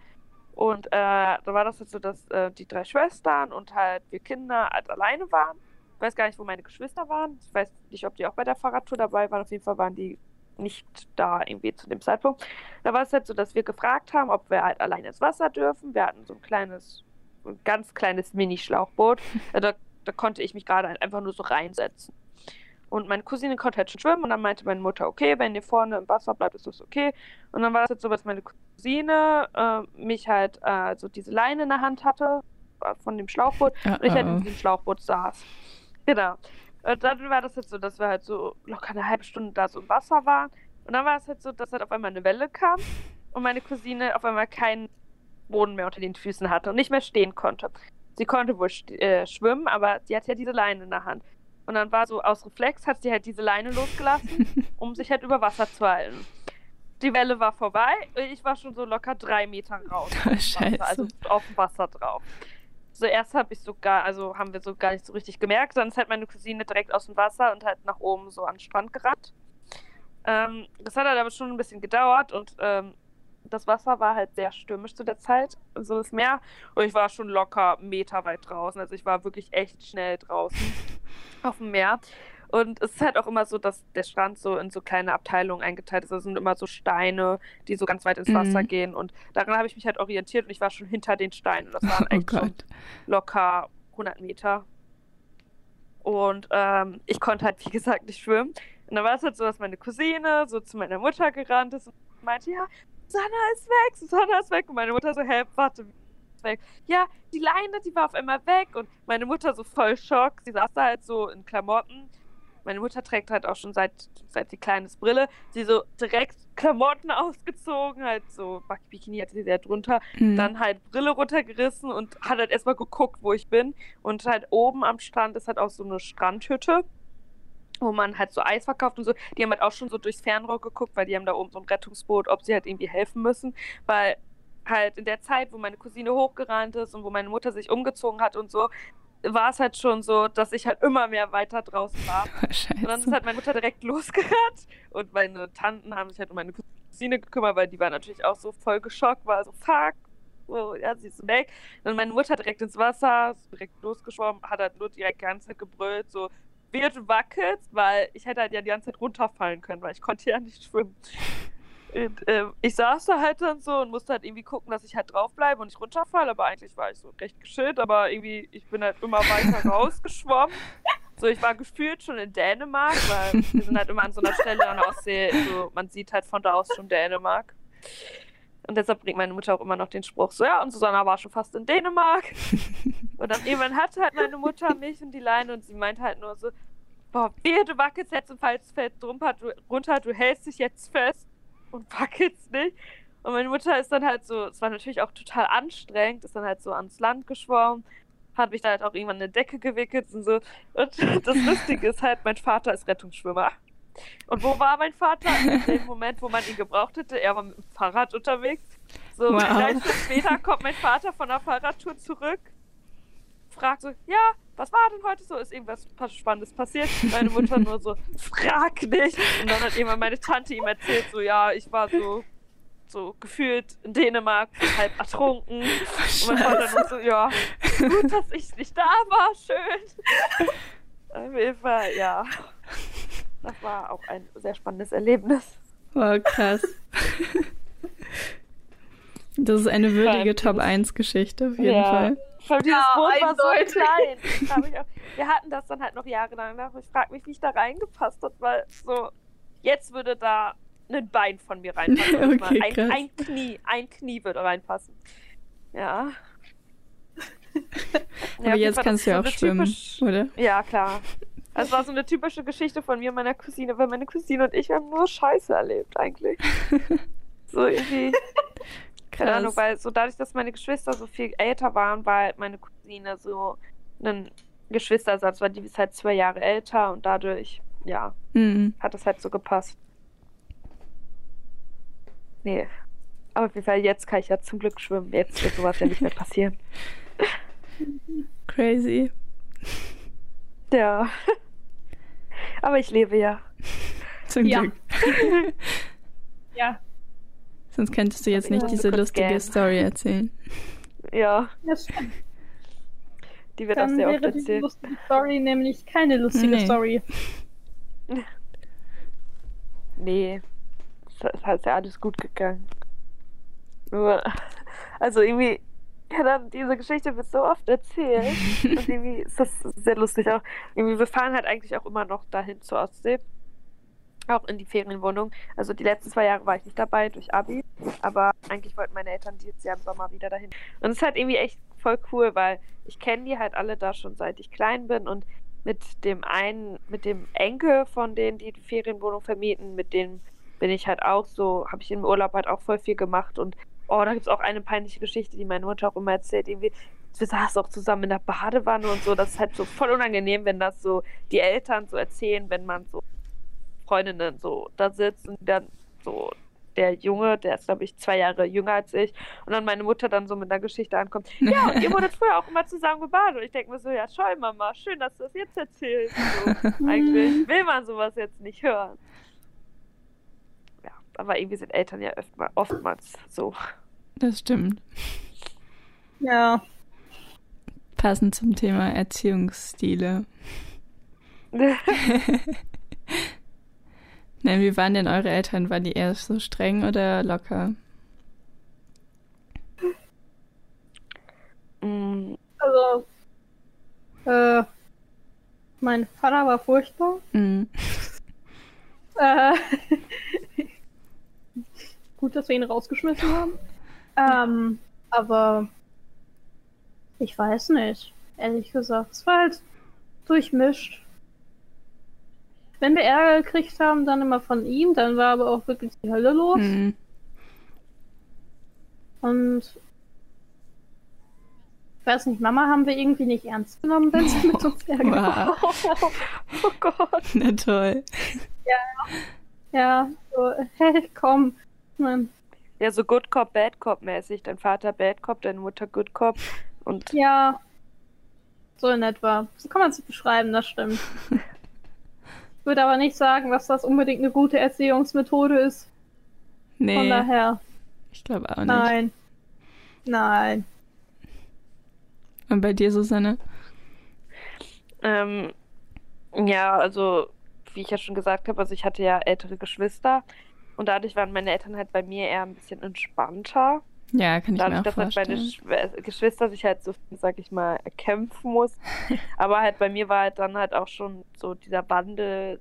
Und äh, da war das halt so, dass äh, die drei Schwestern und halt wir Kinder halt alleine waren. Ich weiß gar nicht, wo meine Geschwister waren. Ich weiß nicht, ob die auch bei der Fahrradtour dabei waren. Auf jeden Fall waren die nicht da irgendwie zu dem Zeitpunkt. Da war es halt so, dass wir gefragt haben, ob wir halt alleine ins Wasser dürfen. Wir hatten so ein kleines, ein ganz kleines Mini-Schlauchboot. *laughs* da, da konnte ich mich gerade einfach nur so reinsetzen. Und meine Cousine konnte halt schon schwimmen und dann meinte meine Mutter, okay, wenn ihr vorne im Wasser bleibt, ist das okay. Und dann war es halt so, dass meine Cousine äh, mich halt äh, so diese Leine in der Hand hatte äh, von dem Schlauchboot uh *laughs* und ich halt in diesem Schlauchboot saß. Genau. Und dann war das halt so, dass wir halt so locker eine halbe Stunde da so im Wasser waren. Und dann war es halt so, dass halt auf einmal eine Welle kam und meine Cousine auf einmal keinen Boden mehr unter den Füßen hatte und nicht mehr stehen konnte. Sie konnte wohl äh, schwimmen, aber sie hatte ja diese Leine in der Hand. Und dann war so aus Reflex, hat sie halt diese Leine losgelassen, *laughs* um sich halt über Wasser zu halten. Die Welle war vorbei, ich war schon so locker drei Meter raus. *laughs* Scheiße. also auf dem Wasser drauf. So erst habe ich sogar, also haben wir so gar nicht so richtig gemerkt, dann ist halt meine Cousine direkt aus dem Wasser und halt nach oben so an den Strand gerannt. Ähm, das hat halt aber schon ein bisschen gedauert und ähm, das Wasser war halt sehr stürmisch zu der Zeit, so das Meer. Und ich war schon locker Meter weit draußen. Also ich war wirklich echt schnell draußen *laughs* auf dem Meer. Und es ist halt auch immer so, dass der Strand so in so kleine Abteilungen eingeteilt ist. Das sind immer so Steine, die so ganz weit ins Wasser mhm. gehen. Und daran habe ich mich halt orientiert und ich war schon hinter den Steinen. Das *laughs* waren oh oh schon locker 100 Meter. Und ähm, ich konnte halt, wie gesagt, nicht schwimmen. Und dann war es halt so, dass meine Cousine so zu meiner Mutter gerannt ist und meinte, ja, Susanna ist weg, Susanna ist weg. Und meine Mutter so, hä, warte, weg. Ja, die Leine, die war auf einmal weg. Und meine Mutter so voll Schock. Sie saß da halt so in Klamotten. Meine Mutter trägt halt auch schon seit, seit sie kleines Brille. Sie so direkt Klamotten ausgezogen, halt so Bikini hatte sie ja drunter. Mhm. Dann halt Brille runtergerissen und hat halt erstmal geguckt, wo ich bin. Und halt oben am Strand ist halt auch so eine Strandhütte wo man halt so Eis verkauft und so. Die haben halt auch schon so durchs Fernrohr geguckt, weil die haben da oben so ein Rettungsboot, ob sie halt irgendwie helfen müssen. Weil halt in der Zeit, wo meine Cousine hochgerannt ist und wo meine Mutter sich umgezogen hat und so, war es halt schon so, dass ich halt immer mehr weiter draußen war. *laughs* Scheiße. Und dann ist halt meine Mutter direkt *laughs* losgerannt und meine Tanten haben sich halt um meine Cousine gekümmert, weil die war natürlich auch so voll geschockt, war so, fuck, so, ja, sie ist weg. Dann meine Mutter direkt ins Wasser, direkt losgeschwommen, hat halt nur direkt die ganze Zeit gebrüllt, so, wird wackelt, weil ich hätte halt ja die ganze Zeit runterfallen können, weil ich konnte ja nicht schwimmen. Und, äh, ich saß da halt dann so und musste halt irgendwie gucken, dass ich halt draufbleibe und nicht runterfalle, aber eigentlich war ich so recht geschillt, aber irgendwie, ich bin halt immer weiter *laughs* rausgeschwommen. So, ich war gefühlt schon in Dänemark, weil wir sind halt immer an so einer Stelle an der Ostsee, so, man sieht halt von da aus schon Dänemark. Und deshalb bringt meine Mutter auch immer noch den Spruch so, ja, und Susanna war schon fast in Dänemark. *laughs* und dann irgendwann hatte halt meine Mutter mich und die Leine und sie meint halt nur so, boah, wehe, du wackelst jetzt und falls fällt drunter, du, runter, du hältst dich jetzt fest und *laughs* wackelst nicht. Und meine Mutter ist dann halt so, es war natürlich auch total anstrengend, ist dann halt so ans Land geschwommen, hat mich da halt auch irgendwann eine Decke gewickelt und so. Und *laughs* das Lustige ist halt, mein Vater ist Rettungsschwimmer. Und wo war mein Vater? In dem Moment, wo man ihn gebraucht hätte, er war mit dem Fahrrad unterwegs. So, wow. gleich später kommt mein Vater von der Fahrradtour zurück, fragt so, ja, was war denn heute so? Ist irgendwas Spannendes passiert? Meine Mutter nur so, frag nicht. Und dann hat irgendwann meine Tante ihm erzählt, so, ja, ich war so, so gefühlt in Dänemark, halb ertrunken. Und mein Vater nur so, ja, gut, dass ich nicht da war, schön. Auf jeden Fall, ja. Das war auch ein sehr spannendes Erlebnis. Wow, krass. Das ist eine würdige Top 1 Geschichte auf jeden ja. Fall. Vor dieses ja, Boot war so klein. Auch, wir hatten das dann halt noch jahrelang. Ich frage mich, wie ich da reingepasst habe, weil so, jetzt würde da ein Bein von mir reinpassen. *laughs* okay, ein, ein, Knie, ein Knie würde reinpassen. Ja. *laughs* Aber ja, jetzt kannst du ja auch schwimmen, typisch, oder? Ja, klar. Es war so eine typische Geschichte von mir und meiner Cousine, weil meine Cousine und ich haben nur Scheiße erlebt eigentlich. *laughs* so irgendwie. Keine Krass. Ahnung, weil so dadurch, dass meine Geschwister so viel älter waren, war halt meine Cousine so ein Geschwistersatz, weil die ist halt zwei Jahre älter und dadurch, ja, mhm. hat das halt so gepasst. Nee. Aber auf jeden Fall, jetzt kann ich ja zum Glück schwimmen. Jetzt wird sowas ja nicht mehr passieren. *laughs* Crazy. Ja. Aber ich lebe ja. *laughs* Zum Ja. Glück. *laughs* Ja, Sonst könntest du jetzt nicht Ja, diese lustige gähnen. Story erzählen. *laughs* Ja, das stimmt. die wird auch Dann sehr oft wäre die erzählt. lustige Story nämlich keine lustige Nee. Story. Nee, es ist halt ja alles gut gegangen. Nur, also irgendwie, ja, dann, diese Geschichte wird so oft erzählt. *laughs* und irgendwie ist das sehr lustig auch. Irgendwie, wir fahren halt eigentlich auch immer noch dahin zur Ostsee. Auch in die Ferienwohnung. Also die letzten zwei Jahre war ich nicht dabei durch Abi. Aber eigentlich wollten meine Eltern dieses Jahr im Sommer wieder dahin. Und es ist halt irgendwie echt voll cool, weil ich kenne die halt alle da schon seit ich klein bin und mit dem einen, mit dem Enkel von denen, die die Ferienwohnung vermieten, mit denen bin ich halt auch so, habe ich im Urlaub halt auch voll viel gemacht und oh, da gibt es auch eine peinliche Geschichte, die meine Mutter auch immer erzählt, irgendwie, wir saßen auch zusammen in der Badewanne und so, das ist halt so voll unangenehm, wenn das so die Eltern so erzählen, wenn man so Freundinnen so da sitzt und dann so der Junge, der ist glaube ich zwei Jahre jünger als ich und dann meine Mutter dann so mit einer Geschichte ankommt, *laughs* ja, und ihr wurdet früher auch immer zusammen gebadet. Und ich denke mir so, ja, schau, Mama, schön, dass du das jetzt erzählst. So, *laughs* eigentlich will man sowas jetzt nicht hören. Aber irgendwie sind Eltern ja öftmal, oftmals so. Das stimmt. Ja, Passend zum Thema Erziehungsstile. *laughs* Nein, wie waren denn eure Eltern? Waren die eher so streng oder locker? Mm, also, äh, mein Vater war furchtbar. Mhm. Äh, gut, dass wir ihn rausgeschmissen haben. Ähm, aber ich weiß nicht, ehrlich gesagt. Es war halt durchmischt. Wenn wir Ärger gekriegt haben, dann immer von ihm, dann war aber auch wirklich die Hölle los. Mhm. Und ich weiß nicht, Mama haben wir irgendwie nicht ernst genommen, wenn sie mit uns Ärger *laughs* Wow. oh Gott. Na toll. Ja, so, hey, komm. Nein. Ja, so Good Cop, Bad Cop mäßig. Dein Vater Bad Cop, deine Mutter Good Cop. Und Ja, so in etwa. So kann man es beschreiben, das stimmt. *laughs* Ich würde aber nicht sagen, dass das unbedingt eine gute Erziehungsmethode ist. Von Nee, daher, ich glaube auch nicht. nein. Nein. Und bei dir, Susanne? Ähm, ja, also, wie ich ja schon gesagt habe, also ich hatte ja ältere Geschwister und dadurch waren meine Eltern halt bei mir eher ein bisschen entspannter. Ja, kann ich mir Dadurch, auch dass halt meine. Schw Geschwister sich halt so, sag ich mal, erkämpfen muss. *laughs* Aber halt bei mir war halt dann halt auch schon so dieser Wandel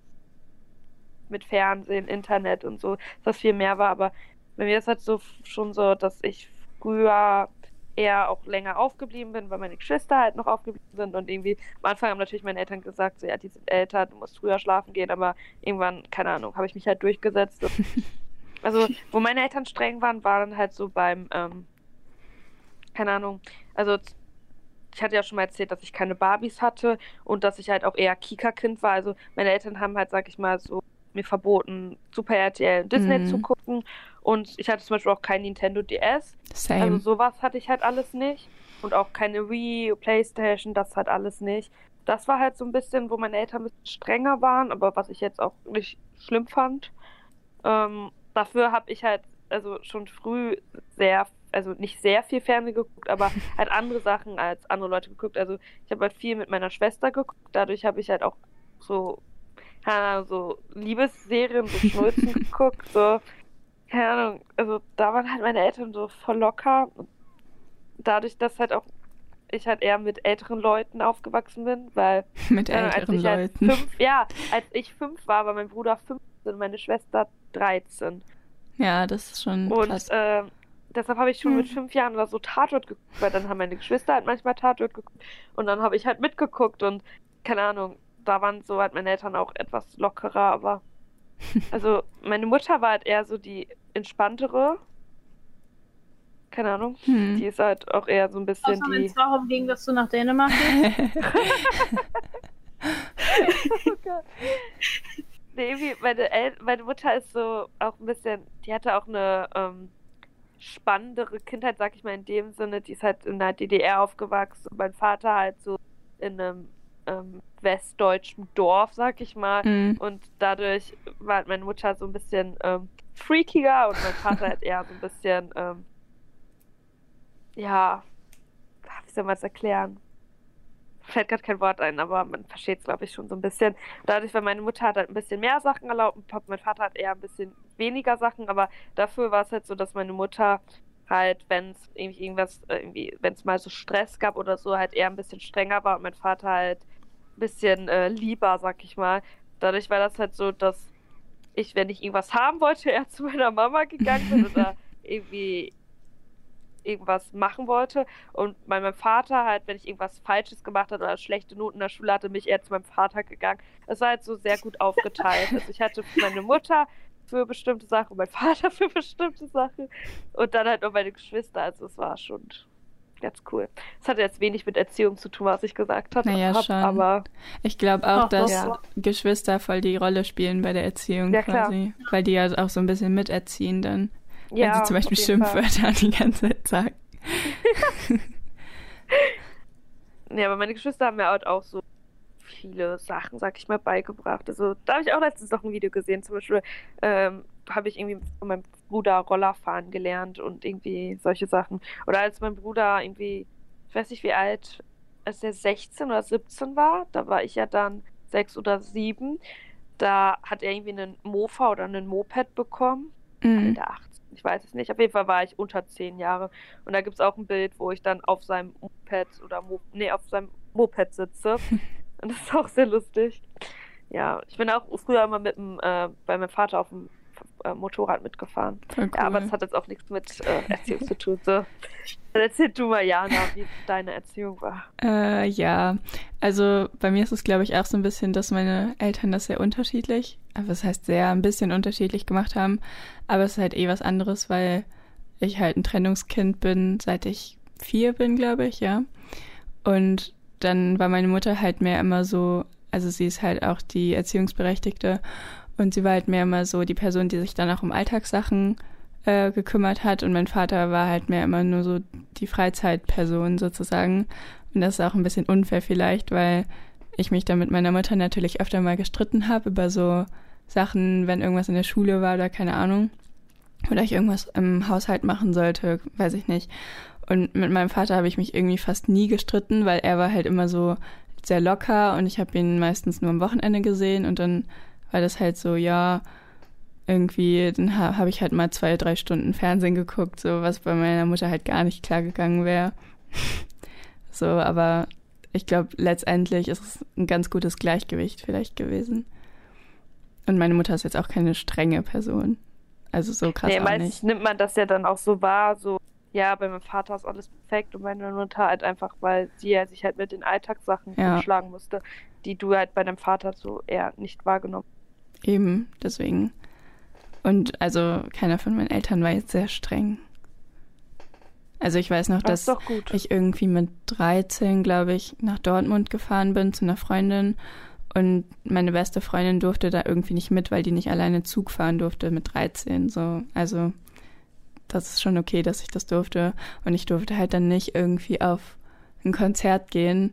mit Fernsehen, Internet und so, dass viel mehr war. Aber bei mir ist halt so schon so, dass ich früher eher auch länger aufgeblieben bin, weil meine Geschwister halt noch aufgeblieben sind und irgendwie am Anfang haben natürlich meine Eltern gesagt, so ja, die sind älter, du musst früher schlafen gehen, aber irgendwann, keine Ahnung, habe ich mich halt durchgesetzt. *laughs* Also, wo meine Eltern streng waren, waren halt so beim, ähm, keine Ahnung, also ich hatte ja schon mal erzählt, dass ich keine Barbies hatte und dass ich halt auch eher Kika-Kind war. Also meine Eltern haben halt, sag ich mal, so mir verboten, Super RTL und Disney Mhm. zu gucken. Und ich hatte zum Beispiel auch kein Nintendo DS. Same. Also sowas hatte ich halt alles nicht. Und auch keine Wii, Playstation, das halt alles nicht. Das war halt so ein bisschen, wo meine Eltern ein bisschen strenger waren, aber was ich jetzt auch nicht schlimm fand. Ähm, dafür habe ich halt also schon früh sehr, also nicht sehr viel Fernsehen geguckt, aber *laughs* halt andere Sachen als andere Leute geguckt. Also ich habe halt viel mit meiner Schwester geguckt. Dadurch habe ich halt auch so, keine Ahnung, so Liebesserien, so Schnulzen *laughs* geguckt, so keine Ahnung, also da waren halt meine Eltern so voll locker. Und dadurch, dass halt auch ich halt eher mit älteren Leuten aufgewachsen bin, weil *laughs* Mit als älteren ich halt Leuten. fünf, ja, als ich fünf war, war mein Bruder 15 und meine Schwester 13. Ja, das ist schon Und krass. äh, deshalb habe ich schon Hm. mit fünf Jahren oder so Tatort geguckt, weil dann haben meine Geschwister halt manchmal Tatort geguckt und dann habe ich halt mitgeguckt und keine Ahnung, da waren so halt meine Eltern auch etwas lockerer, aber *laughs* also meine Mutter war halt eher so die entspanntere. Keine Ahnung. Hm. Die ist halt auch eher so ein bisschen Außer die. es darum ging, dass du nach Dänemark gehst. *laughs* *laughs* Nee, irgendwie, meine, El meine Mutter ist so auch ein bisschen, die hatte auch eine ähm, spannendere Kindheit, sag ich mal, in dem Sinne, die ist halt in der DDR aufgewachsen und mein Vater halt so in einem ähm, westdeutschen Dorf, sag ich mal. Mhm. Und dadurch war halt meine Mutter so ein bisschen ähm, freakiger und mein Vater halt eher so ein bisschen, ähm, ja, wie soll man es erklären? Fällt gerade kein Wort ein, aber man versteht es, glaube ich, schon so ein bisschen. Dadurch, weil meine Mutter hat halt ein bisschen mehr Sachen erlaubt und mein Vater hat eher ein bisschen weniger Sachen, aber dafür war es halt so, dass meine Mutter halt, wenn es irgendwie irgendwas, äh, irgendwie, wenn es mal so Stress gab oder so, halt eher ein bisschen strenger war und mein Vater halt bisschen äh, lieber, sag ich mal. Dadurch war das halt so, dass ich, wenn ich irgendwas haben wollte, *laughs* eher zu meiner Mama gegangen bin oder *laughs* irgendwie irgendwas machen wollte. Und bei meinem Vater halt, wenn ich irgendwas Falsches gemacht habe oder schlechte Noten in der Schule hatte, mich eher zu meinem Vater gegangen. Es war halt so sehr gut aufgeteilt. Also ich hatte meine Mutter für bestimmte Sachen, mein Vater *laughs* für bestimmte Sachen und dann halt noch meine Geschwister. Also es war schon ganz cool. Es hatte jetzt wenig mit Erziehung zu tun, was ich gesagt habe. Naja, hab, schon. Aber Ich glaube auch, Ach, dass ja. Geschwister voll die Rolle spielen bei der Erziehung Ja, klar. quasi. Weil die ja auch so ein bisschen miterziehen dann. ja, wenn sie zum Beispiel Fall. Schimpfwörter *laughs* die ganze Zeit sagen. *laughs* Ja, aber meine Geschwister haben mir halt auch so viele Sachen, sag ich mal, beigebracht. Also da habe ich auch letztens noch ein Video gesehen. Zum Beispiel ähm, habe ich irgendwie von meinem Bruder Rollerfahren gelernt und irgendwie solche Sachen. Oder als mein Bruder irgendwie, ich weiß nicht wie alt, als er 16 oder 17 war, da war ich ja dann sechs oder sieben, da hat er irgendwie einen Mofa oder einen Moped bekommen. Mhm. Der 18, ich weiß es nicht. Auf jeden Fall war ich unter 10 Jahre. Und da gibt es auch ein Bild, wo ich dann auf seinem Moped oder Mo nee, auf seinem Moped sitze. *laughs* Und das ist auch sehr lustig. Ja, ich bin auch früher immer mit dem, äh, bei meinem Vater auf dem äh, Motorrad mitgefahren. Cool. Ja, aber das hat jetzt auch nichts mit äh, Erziehung zu tun. So. Dann *laughs* erzähl du mal, Jana, wie deine Erziehung war. Äh, ja, also bei mir ist es, glaube ich, auch so ein bisschen, dass meine Eltern das sehr unterschiedlich, aber das heißt sehr ein bisschen unterschiedlich gemacht haben. Aber es ist halt eh was anderes, weil ich halt ein Trennungskind bin, seit ich vier bin, glaube ich, ja. Und dann war meine Mutter halt mehr immer so, also sie ist halt auch die Erziehungsberechtigte und sie war halt mehr immer so die Person, die sich dann auch um Alltagssachen äh, gekümmert hat und mein Vater war halt mehr immer nur so die Freizeitperson sozusagen. Und das ist auch ein bisschen unfair vielleicht, weil ich mich da mit meiner Mutter natürlich öfter mal gestritten habe über so Sachen, wenn irgendwas in der Schule war oder keine Ahnung. Oder ich irgendwas im Haushalt machen sollte, weiß ich nicht. Und mit meinem Vater habe ich mich irgendwie fast nie gestritten, weil er war halt immer so sehr locker und ich habe ihn meistens nur am Wochenende gesehen und dann war das halt so, ja, irgendwie, dann ha habe ich halt mal zwei, drei Stunden Fernsehen geguckt, so was bei meiner Mutter halt gar nicht klar gegangen wäre. *laughs* so, aber ich glaube, letztendlich ist es ein ganz gutes Gleichgewicht vielleicht gewesen. Und meine Mutter ist jetzt auch keine strenge Person. Also so krass nee, meistens nimmt man das ja dann auch so wahr, so, ja, bei meinem Vater ist alles perfekt und meine Mutter halt einfach, weil sie ja sich halt mit den Alltagssachen Ja. schlagen musste, die du halt bei deinem Vater so eher nicht wahrgenommen Eben, deswegen. Und also keiner von meinen Eltern war jetzt sehr streng. Also ich weiß noch, Das dass doch gut. ich irgendwie mit 13, glaube ich, nach Dortmund gefahren bin zu einer Freundin und meine beste Freundin durfte da irgendwie nicht mit, weil die nicht alleine Zug fahren durfte mit 13. So, also das ist schon okay, dass ich das durfte und ich durfte halt dann nicht irgendwie auf ein Konzert gehen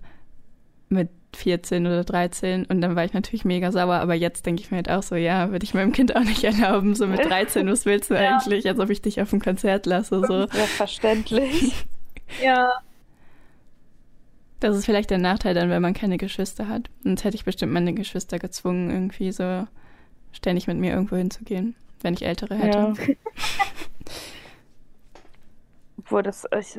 mit 14 oder 13 und dann war ich natürlich mega sauer, aber jetzt denke ich mir halt auch so, ja, würde ich meinem Kind auch nicht erlauben, so mit *laughs* 13, was willst du Ja. eigentlich, als ob ich dich auf ein Konzert lasse, so. Selbstverständlich. *laughs* Ja, Das ist vielleicht der Nachteil dann, wenn man keine Geschwister hat. Sonst hätte ich bestimmt meine Geschwister gezwungen, irgendwie so ständig mit mir irgendwo hinzugehen, wenn ich ältere hätte. *laughs* Obwohl, das, ich,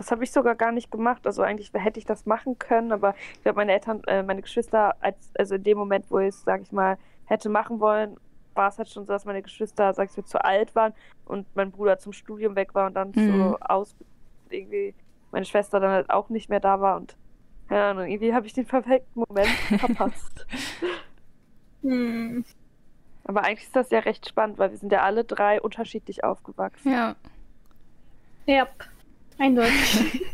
das habe ich sogar gar nicht gemacht. Also eigentlich hätte ich das machen können, aber ich glaube, meine Eltern, äh, meine Geschwister, als, also in dem Moment, wo ich es, sag ich mal, hätte machen wollen, war es halt schon so, dass meine Geschwister, sag ich mal, zu alt waren und mein Bruder zum Studium weg war und dann Mhm. so aus irgendwie meine Schwester dann halt auch nicht mehr da war und ja, und irgendwie habe ich den perfekten Moment *laughs* verpasst. hm. Aber eigentlich ist das ja recht spannend, weil wir sind ja alle drei unterschiedlich aufgewachsen. Ja, ja, eindeutig.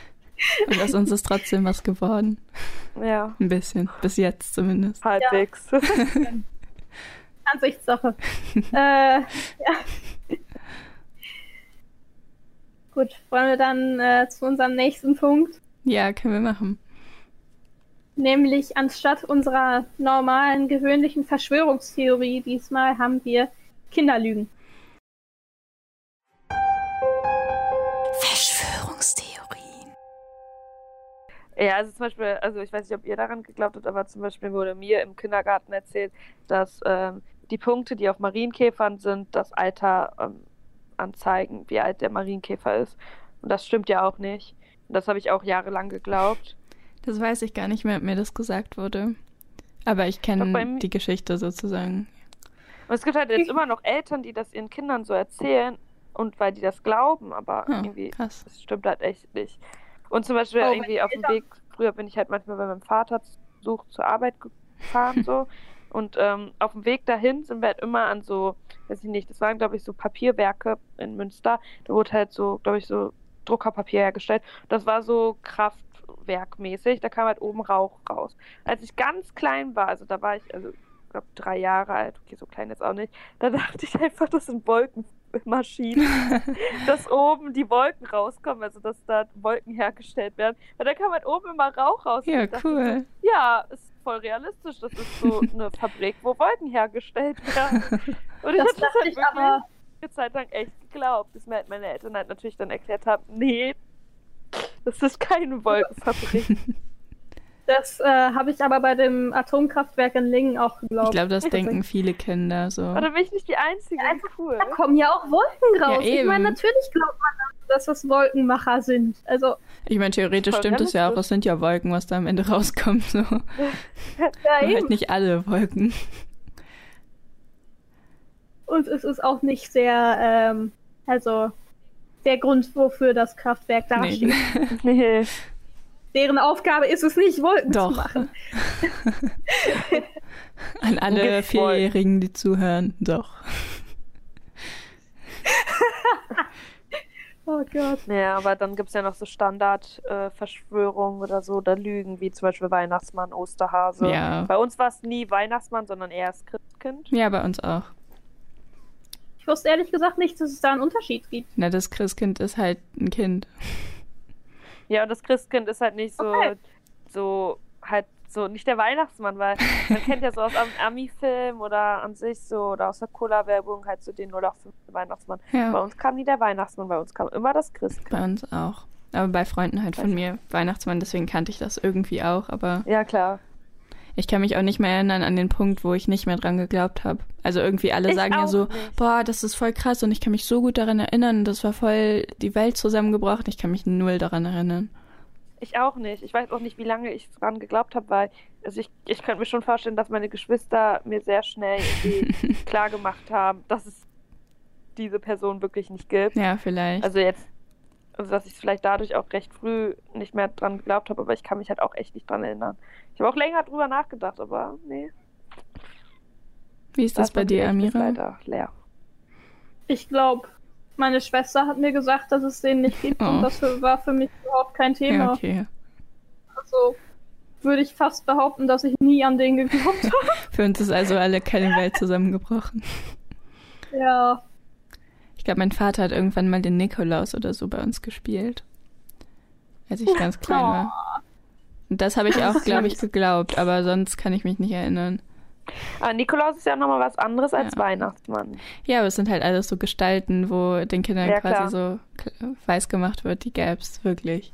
*laughs* und aus uns ist trotzdem was geworden. Ja, Ein bisschen, bis jetzt zumindest. halbwegs. *laughs* Ansichtssache. *laughs* äh, ja. Gut, wollen wir dann äh, zu unserem nächsten Punkt? Ja, können wir machen. Nämlich anstatt unserer normalen, gewöhnlichen Verschwörungstheorie diesmal haben wir Kinderlügen. Ja, also zum Beispiel, also ich weiß nicht, ob ihr daran geglaubt habt, aber zum Beispiel wurde mir im Kindergarten erzählt, dass ähm, die Punkte, die auf Marienkäfern sind, das Alter ähm, anzeigen, wie alt der Marienkäfer ist. Und das stimmt ja auch nicht. Und das habe ich auch jahrelang geglaubt. Das weiß ich gar nicht mehr, ob mir das gesagt wurde. Aber ich kenne die Geschichte sozusagen. Und es gibt halt jetzt immer noch Eltern, die das ihren Kindern so erzählen und weil die das glauben, aber Ah, irgendwie, krass. das stimmt halt echt nicht. Und zum Beispiel Oh, irgendwie auf dem Weg, früher bin ich halt manchmal bei meinem Vater sucht zur Arbeit gefahren *laughs* so. Und ähm, auf dem Weg dahin sind wir halt immer an so, weiß ich nicht, das waren glaube ich so Papierwerke in Münster. Da wurde halt so, glaube ich, so Druckerpapier hergestellt. Das war so kraftwerkmäßig, da kam halt oben Rauch raus. Als ich ganz klein war, also da war ich, also ich glaube drei Jahre alt, okay, so klein jetzt auch nicht, da *laughs* dachte ich einfach, das sind Wolkenmaschinen, *laughs* dass oben die Wolken rauskommen, also dass da Wolken hergestellt werden. Weil da kam halt oben immer Rauch raus. Und Ja, cool. So, ja, ist voll realistisch. Das ist so *laughs* eine Fabrik, wo Wolken hergestellt werden. *laughs* Und ich Das hab das halt ich wirklich aber, eine Zeit lang echt geglaubt, bis mir halt meine Eltern halt natürlich dann erklärt haben, nee, das ist keine Wolkenfabrik. Das äh, habe ich aber bei dem Atomkraftwerk in Lingen auch Ich geglaubt. glaube, das *laughs* denken viele Kinder so. Oder bin ich nicht die Einzige? Ja, cool. Da kommen ja auch Wolken raus. ich eben. meine, natürlich glaubt man, dass das Wolkenmacher sind. Also, Ich meine, theoretisch stimmt es ja auch, es sind ja Wolken, was da am Ende *laughs* rauskommt. So. ja, Aber eben. halt nicht alle Wolken. Und es ist auch nicht sehr, ähm, also der Grund, wofür das Kraftwerk dasteht. Nee. *laughs* Nee. Deren Aufgabe ist es nicht, Wolken zu Doch. machen. *laughs* An alle? Vierjährigen, die zuhören, doch. *laughs* Oh Gott. Ja, aber dann gibt es ja noch so Standard-Verschwörungen oder so, oder Lügen, wie zum Beispiel Weihnachtsmann, Osterhase. Ja. Bei uns war es nie Weihnachtsmann, sondern eher das Christkind. Ja, bei uns auch. Ich wusste ehrlich gesagt nicht, dass es da einen Unterschied gibt. Na, das Christkind ist halt ein Kind. Ja, und das Christkind ist halt nicht so, Okay. so halt so, nicht der Weihnachtsmann, weil man kennt ja so aus einem Ami-Film oder an sich so, oder aus der Cola-Werbung halt so den 0815 Weihnachtsmann. Bei Ja, uns kam nie der Weihnachtsmann, bei uns kam immer das Christkind. bei uns auch. Aber bei Freunden halt von mir Weihnachtsmann, deswegen kannte ich das irgendwie auch. Aber Ja, klar. Ich kann mich auch nicht mehr erinnern an den Punkt, wo ich nicht mehr dran geglaubt habe. Also irgendwie alle Ich sagen ja so, nicht. boah, das ist voll krass und ich kann mich so gut daran erinnern. Das war voll die Welt zusammengebrochen. Ich kann mich null daran erinnern. Ich auch nicht. Ich weiß auch nicht, wie lange ich dran geglaubt habe, weil also ich, ich könnte mir schon vorstellen, dass meine Geschwister mir sehr schnell *laughs* klar gemacht haben, dass es diese Person wirklich nicht gibt. Ja, vielleicht. Also jetzt, also dass ich es vielleicht dadurch auch recht früh nicht mehr dran geglaubt habe, aber ich kann mich halt auch echt nicht dran erinnern. Ich habe auch länger drüber nachgedacht, aber nee. Wie ist da das ist bei dir, Amira? Leider leer. Ich glaube, meine Schwester hat mir gesagt, dass es den nicht gibt Oh. und das war für mich überhaupt kein Thema. Ja, okay. Also würde ich fast behaupten, dass ich nie an den geglaubt *laughs* habe. Für uns ist also alle keine Welt zusammengebrochen. ja. Ich glaube, mein Vater hat irgendwann mal den Nikolaus oder so bei uns gespielt. Als ich ganz klein war. Und das habe ich auch, *laughs* glaube ich, geglaubt, aber sonst kann ich mich nicht erinnern. Aber Nikolaus ist ja nochmal was anderes als Ja. Weihnachtsmann. Ja, aber es sind halt alles so Gestalten, wo den Kindern Ja, quasi so weiß gemacht wird, die gäb's wirklich.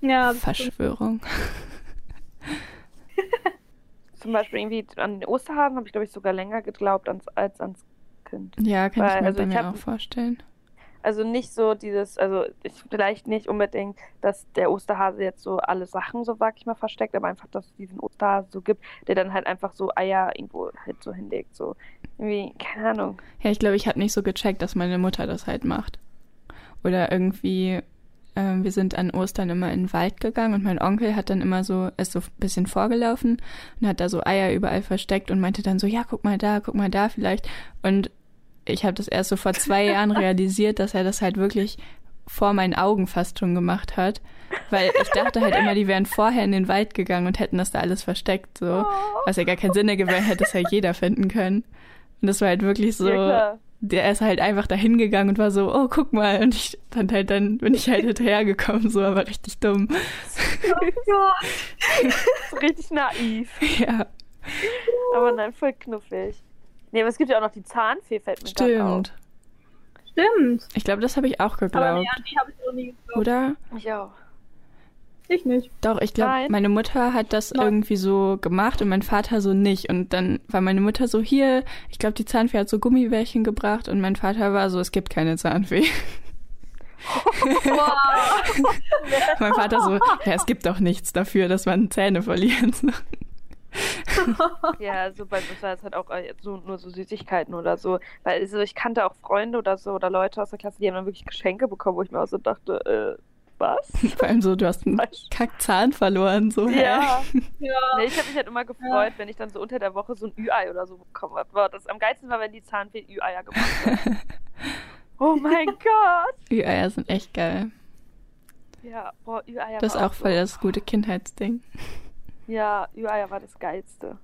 Ja. Verschwörung. *laughs* Zum Beispiel irgendwie an den Osterhasen habe ich, glaube ich, sogar länger geglaubt als, als ans Kind. Ja, kann ich Weil, mir also bei ich mir hab- auch vorstellen. Also nicht so dieses, also ich, vielleicht nicht unbedingt, dass der Osterhase jetzt so alle Sachen, so sag ich mal, versteckt, aber einfach, dass es diesen Osterhase so gibt, der dann halt einfach so Eier irgendwo halt so hinlegt. So irgendwie, keine Ahnung. Ja, ich glaube, ich habe nicht so gecheckt, dass meine Mutter das halt macht. Oder irgendwie, ähm, wir sind an Ostern immer in den Wald gegangen und mein Onkel hat dann immer so, ist so ein bisschen vorgelaufen und hat da so Eier überall versteckt und meinte dann so, ja, guck mal da, guck mal da vielleicht. Und ich habe das erst so vor zwei *laughs* Jahren realisiert, dass er das halt wirklich vor meinen Augen fast schon gemacht hat. Weil ich dachte halt immer, die wären vorher in den Wald gegangen und hätten das da alles versteckt, so. Was ja gar keinen Sinn ergibt, weil hätte es ja jeder finden können. Und das war halt wirklich so, Ja. Der ist halt einfach dahin gegangen und war so, oh, guck mal. Und ich dann halt, dann bin ich halt *laughs* hinterhergekommen, so, aber richtig dumm. Oh *laughs* Gott. So richtig naiv. Ja, Aber nein, voll knuffig. Nee, aber es gibt ja auch noch die Zahnfee, fällt mir stimmt. Stimmt. Ich glaube, das habe ich auch Aber geglaubt. nee, an die habe ich noch nie geglaubt. Oder? Ich auch. Ich nicht. Doch, ich glaube, meine Mutter hat das Nein. irgendwie so gemacht und mein Vater so nicht. Und dann war meine Mutter so, hier, ich glaube, die Zahnfee hat so Gummibärchen gebracht und mein Vater war so, es gibt keine Zahnfee. Wow. *laughs* mein Vater so, ja, es gibt doch nichts dafür, dass man Zähne verliert. *laughs* Ja, so bei uns war es halt auch äh, so, nur so Süßigkeiten oder so. Weil also ich kannte auch Freunde oder so oder Leute aus der Klasse, die haben dann wirklich Geschenke bekommen, wo ich mir auch so dachte, äh, was? *laughs* Vor allem so, du hast einen Kackzahn verloren. So? Ja. ja. Nee, ich habe mich halt immer gefreut, wenn ich dann so unter der Woche so ein Ü-Ei oder so bekommen habe. Das am geilsten war, wenn die Zahnfee Ü-Eier gemacht hat. *laughs* oh mein Gott! Ü-Eier sind echt geil. Ja, boah, Ü-Eier Das ist war auch voll so. das gute Kindheitsding. Ja, Ü-Eier war das Geilste.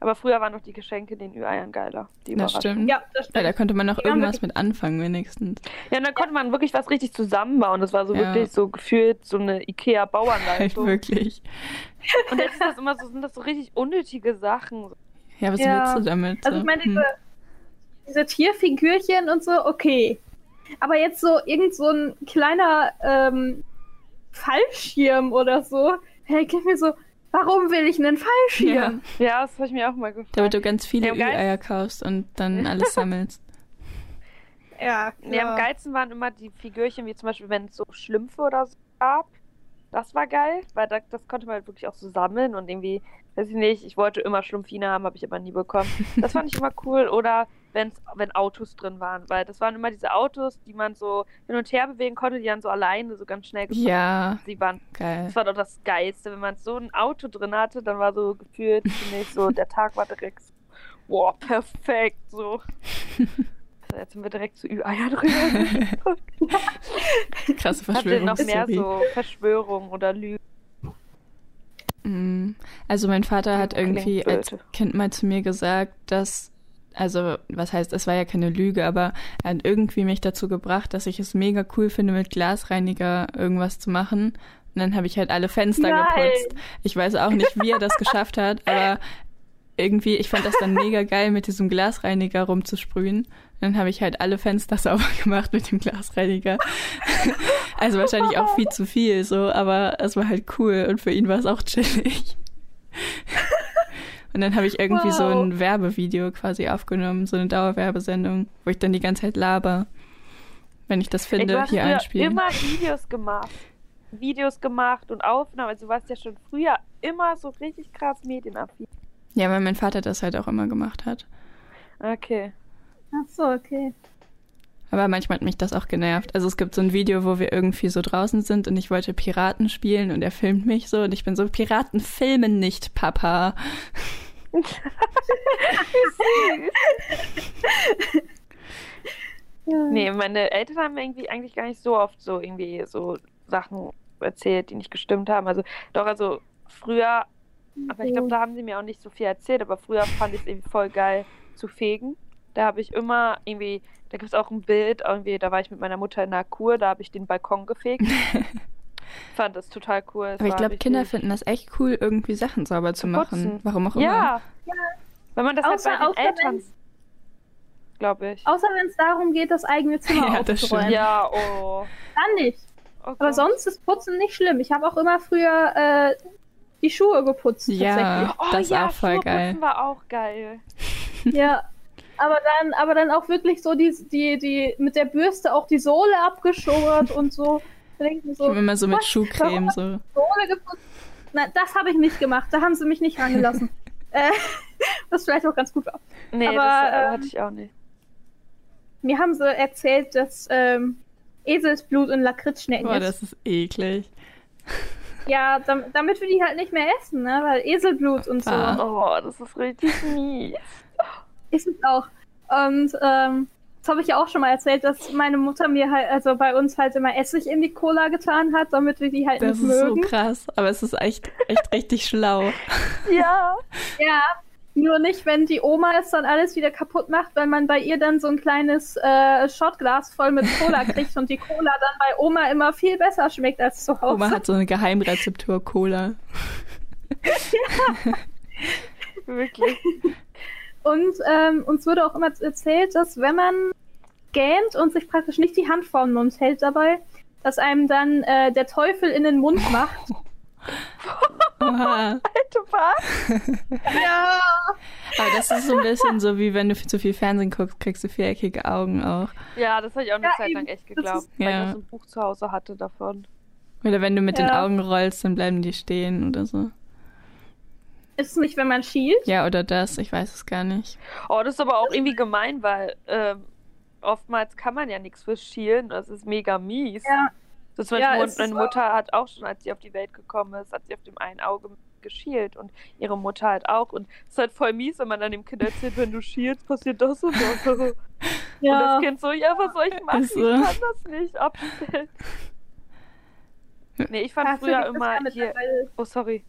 Aber früher waren noch die Geschenke den Ü-Eiern geiler. Die Das stimmt. ja, das Ja, stimmt. da konnte man noch Die irgendwas mit anfangen, wenigstens. Ja, und dann konnte man wirklich was richtig zusammenbauen. Das war so Ja. wirklich so gefühlt so eine Ikea-Bauanleitung. *laughs* wirklich. und jetzt ist das immer so, sind das so richtig unnötige Sachen. Ja, was Ja. willst du damit? Also ich meine, hm. diese, diese Tierfigürchen und so, okay. Aber jetzt so irgend so ein kleiner ähm, Fallschirm oder so, hey, ich mir so, warum will ich einen Fallschirm? Ja, das habe ich mir auch mal gefragt. Damit du ganz viele Ja, Ü-Eier kaufst und dann alles sammelst. *laughs* Ja, Nee, am geilsten waren immer die Figürchen, wie zum Beispiel, wenn es so Schlümpfe oder so gab. Das war geil, weil da, das konnte man halt wirklich auch so sammeln und irgendwie, weiß ich nicht, ich wollte immer Schlumpfine haben, habe ich aber nie bekommen. Das fand ich immer cool. Oder wenn's, wenn Autos drin waren, weil das waren immer diese Autos, die man so hin und her bewegen konnte, die dann so alleine so ganz schnell gefahren Ja, Sie waren, geil. das war doch das Geilste. Wenn man so ein Auto drin hatte, dann war so gefühlt, ich, so, der Tag war direkt so, boah, perfekt, so. Also *laughs* jetzt sind wir direkt zu Ü-Eier drüber. *laughs* Krasse Habt ihr noch mehr so Verschwörungen oder Lügen? Mm, Also mein Vater hat irgendwie als Kind mal zu mir gesagt, dass, also was heißt, es war ja keine Lüge, aber er hat irgendwie mich dazu gebracht, dass ich es mega cool finde, mit Glasreiniger irgendwas zu machen. Und dann habe ich halt alle Fenster Nein. geputzt. Ich weiß auch nicht, wie er das geschafft hat, aber irgendwie, ich fand das dann mega geil, mit diesem Glasreiniger rumzusprühen. Dann habe ich halt alle Fenster *laughs* sauber gemacht mit dem Glasreiniger. *laughs* Also wahrscheinlich auch viel zu viel, so, aber es war halt cool und für ihn war es auch chillig. Und dann habe ich irgendwie so Wow. ein Werbevideo quasi aufgenommen, so eine Dauerwerbesendung, wo ich dann die ganze Zeit laber. Wenn ich das Ey, finde, hast hier einspielen. immer Videos gemacht. Videos gemacht und Aufnahmen. Also du warst ja schon früher immer so richtig krass medienaffin. Ja, weil mein Vater das halt auch immer gemacht hat. Okay. Ach so, okay. Aber manchmal hat mich das auch genervt. Also es gibt so ein Video, wo wir irgendwie so draußen sind und ich wollte Piraten spielen und er filmt mich so und ich bin so, Piraten filmen nicht, Papa. *laughs* Nee, meine Eltern haben mir irgendwie eigentlich gar nicht so oft so irgendwie so Sachen erzählt, die nicht gestimmt haben. Also doch, also früher, aber ich glaube, da haben sie mir auch nicht so viel erzählt, aber früher fand ich es irgendwie voll geil zu fegen. Da habe ich immer irgendwie, da gibt es auch ein Bild, irgendwie, da war ich mit meiner Mutter in einer Kur, da habe ich den Balkon gefegt. *laughs* fand das total cool. Es Aber ich glaube, Kinder finden das echt cool, irgendwie Sachen sauber zu Zu machen. putzen. Warum auch immer. Ja. Wenn man das Außer- halt bei den außer Eltern, glaube ich. Außer wenn es darum geht, das eigene *laughs* Zimmer Ja, das aufzuräumen. stimmt. Ja, oh. Dann nicht. oh Aber sonst ist Putzen nicht schlimm. Ich habe auch immer früher äh, die Schuhe geputzt. Ja. Oh, Das ist ja, auch voll Schuhe geil. putzen war auch geil. Ja. Aber dann, aber dann auch wirklich so die, die, die mit der Bürste auch die Sohle abgeschobert und so. Da denk ich so, habe immer so mit was? Schuhcreme so. Nein, das habe ich nicht gemacht. Da haben sie mich nicht rangelassen. *laughs* äh, was vielleicht auch ganz gut war. Nee, Aber, das äh, ähm, hatte ich auch nicht. Mir haben sie erzählt, dass ähm, Eselsblut in Lakritzschnecken Boah, ist. das ist eklig. *laughs* Ja, dam damit wir die halt nicht mehr essen, ne? Weil Eselblut und so. Oh, das ist richtig mies. ist es auch. Und ähm, das habe ich ja auch schon mal erzählt, dass meine Mutter mir halt, also bei uns halt immer Essig in die Cola getan hat, damit wir die halt Das nicht ist so mögen. krass. Aber es ist echt, echt *laughs* richtig schlau. Ja. *laughs* Ja. Nur nicht, wenn die Oma es dann alles wieder kaputt macht, weil man bei ihr dann so ein kleines äh, Shotglas voll mit Cola *laughs* kriegt und die Cola dann bei Oma immer viel besser schmeckt als zu Hause. Oma hat so eine Geheimrezeptur Cola. ja. Wirklich. Und ähm, uns wurde auch immer erzählt, dass wenn man gähnt und sich praktisch nicht die Hand vor den Mund hält dabei, dass einem dann äh, der Teufel in den Mund macht. *laughs* *laughs* Alter, was? *laughs* ja. Aber das ist so ein bisschen so, wie wenn du zu viel Fernsehen guckst, kriegst du viereckige Augen auch. Ja, das habe ich auch eine Ja, Zeit lang echt geglaubt, ist- weil Ja. ich so ein Buch zu Hause hatte davon. Oder wenn du mit den Ja. Augen rollst, dann bleiben die stehen oder so. Ist es nicht, wenn man schielt? Ja, oder das, ich weiß es gar nicht. Oh, das ist aber auch irgendwie gemein, weil ähm, oftmals kann man ja nichts für Schielen. Das ist mega mies. Ja. So zum Ja, Beispiel ist meine Mutter hat auch schon, als sie auf die Welt gekommen ist, hat sie auf dem einen Auge geschielt und ihre Mutter halt auch. Und es ist halt voll mies, wenn man dann dem Kind erzählt, wenn du schielst, passiert das und das. *laughs* Und das Kind so, ja, was soll ich machen? Ist so. Ich kann das nicht abstellen. Nee, ich fand Dafür früher gibt immer ja hier. Oh, sorry.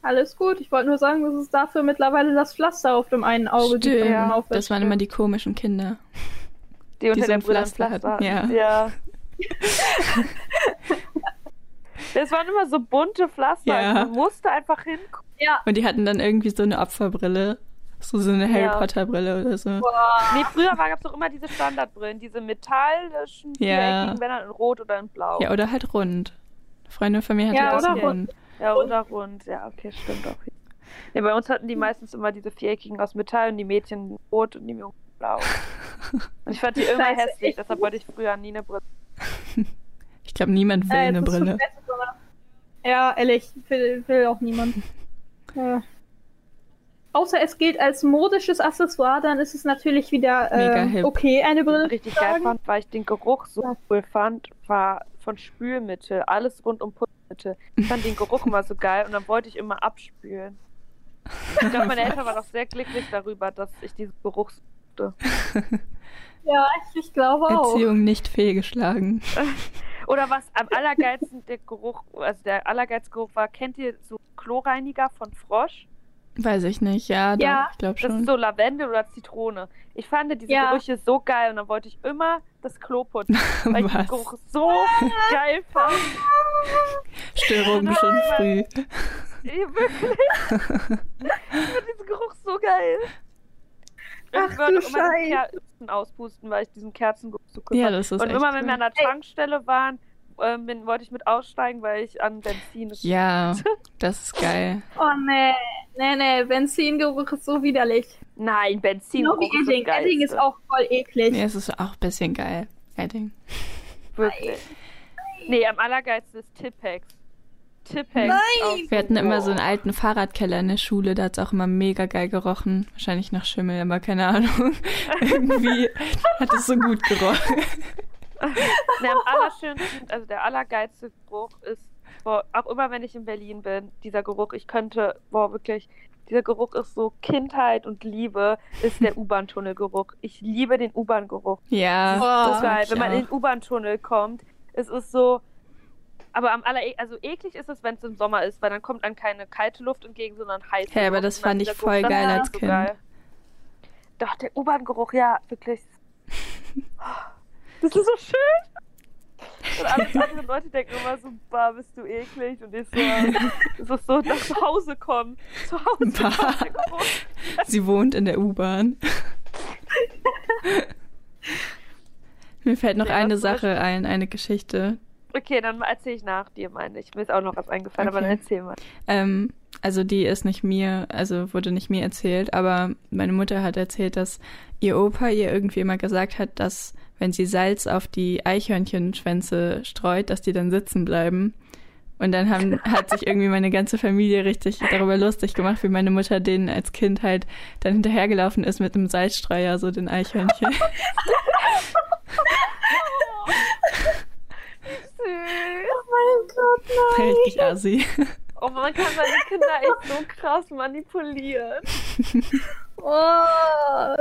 Alles gut. Ich wollte nur sagen, dass es dafür mittlerweile das Pflaster auf dem einen Auge gibt. Stimmt, man aufwärts das waren immer die komischen Kinder. Die unter so der hatten, hatten. ja. ja. *laughs* Das waren immer so bunte Pflaster. Ja. Man musste einfach hingucken. Ja, Und die hatten dann irgendwie so eine Opferbrille. So, so eine Harry Ja. Potter Brille oder so. Nee, früher gab es doch immer diese Standardbrillen, diese metallischen, Ja. viereckigen, wenn dann in Rot oder in Blau. Ja, oder halt rund. Eine Freundin von mir hatte Ja, das oder in rund. Ja, oder rund. Ja, okay, stimmt auch. Nee, bei uns hatten die meistens immer diese viereckigen aus Metall und die Mädchen rot und die Jungs blau. Und ich fand die immer Scheiße, hässlich, ich- deshalb wollte ich früher nie eine Brille. *laughs* Ich glaube, niemand will äh, eine Brille. besser? Ja, ehrlich, will, will auch niemand. Ja. *laughs* Außer es gilt als modisches Accessoire, dann ist es natürlich wieder äh, okay, eine Brille Was ich richtig geil fand, weil ich den Geruch so Ja. cool fand, war von Spülmittel, alles rund um Putzmittel. Ich fand den Geruch immer so geil und dann wollte ich immer abspülen. Ich glaube, meine Eltern waren auch sehr glücklich darüber, dass ich diesen Geruch suchte. *laughs* Ja, ich, ich glaube auch. Erziehung nicht fehlgeschlagen. *laughs* Oder was am allergeilsten der Geruch, also der allergeilste Geruch war, kennt ihr so Chlorreiniger von Frosch? Weiß ich nicht. Ja, doch, Ja, ich glaube Das schon. ist so Lavendel oder Zitrone. Ich fand diese Ja. Gerüche so geil und dann wollte ich immer das Klo putzen, *laughs* weil ich den Was? Geruch so geil fand. Störungen schon früh. Ja, wirklich. ich finde diesen Geruch so geil. Und Ach ich würde immer die. Kerzen auspusten, weil ich diesen Kerzengeruch so cool Ja, das ist Und immer wenn wir cool. an der Tankstelle waren, ähm, bin, wollte ich mit aussteigen, weil ich an Benzin Ja, *laughs* das ist geil. Oh nee, nee, nee, Benzingeruch ist so widerlich. Nein, Benzin Genau wie ist Edding. Edding ist Geilste. auch voll eklig. Nee, es ist auch ein bisschen geil. Edding. Wirklich. Nee, am allergeilsten ist Tippex. Tippex. Nein! Wir hatten immer so einen alten Fahrradkeller in der Schule, da hat es auch immer mega geil gerochen. Wahrscheinlich nach Schimmel, aber keine Ahnung. *laughs* Irgendwie hat es so gut gerochen. *laughs* Nee, am allerschönsten, also der allergeilste Geruch ist, boah, auch immer wenn ich in Berlin bin, dieser Geruch, ich könnte, boah, wirklich, dieser Geruch ist so Kindheit und Liebe, ist der *laughs* U-Bahn-Tunnelgeruch. Ich liebe den U-Bahn-Geruch. Ja. Das ist geil, mag wenn man in den U-Bahn-Tunnel kommt. Es ist so. Aber am aller, also eklig ist es, wenn es im Sommer ist, weil dann kommt dann keine kalte Luft entgegen, sondern heiße Hey, aber das fand ich voll Geruch, geil als so Kind. geil. Doch, der U-Bahn-Geruch, ja, wirklich. Das ist so schön. Und alle *laughs* anderen Leute denken immer so, bah, bist du eklig. Und ich so, es ist so, nach Hause kommen. Zu Hause Geruch. *laughs* Sie wohnt in der U-Bahn. *laughs* Mir fällt noch Ja, eine Sache ein, eine Geschichte. Okay, dann erzähle ich nach dir, meine ich. Mir ist auch noch was eingefallen, aber Okay. dann erzähl mal. Ähm, also die ist nicht mir, also wurde nicht mir erzählt, aber meine Mutter hat erzählt, dass ihr Opa ihr irgendwie immer gesagt hat, dass wenn sie Salz auf die Eichhörnchenschwänze streut, dass die dann sitzen bleiben. Und dann haben, hat sich irgendwie meine ganze Familie richtig darüber lustig gemacht, wie meine Mutter denen als Kind halt dann hinterhergelaufen ist mit einem Salzstreuer, so den Eichhörnchen. Süß. Oh mein Gott, nein. Richtig assi. Oh, man kann seine Kinder echt so krass manipulieren. Oh,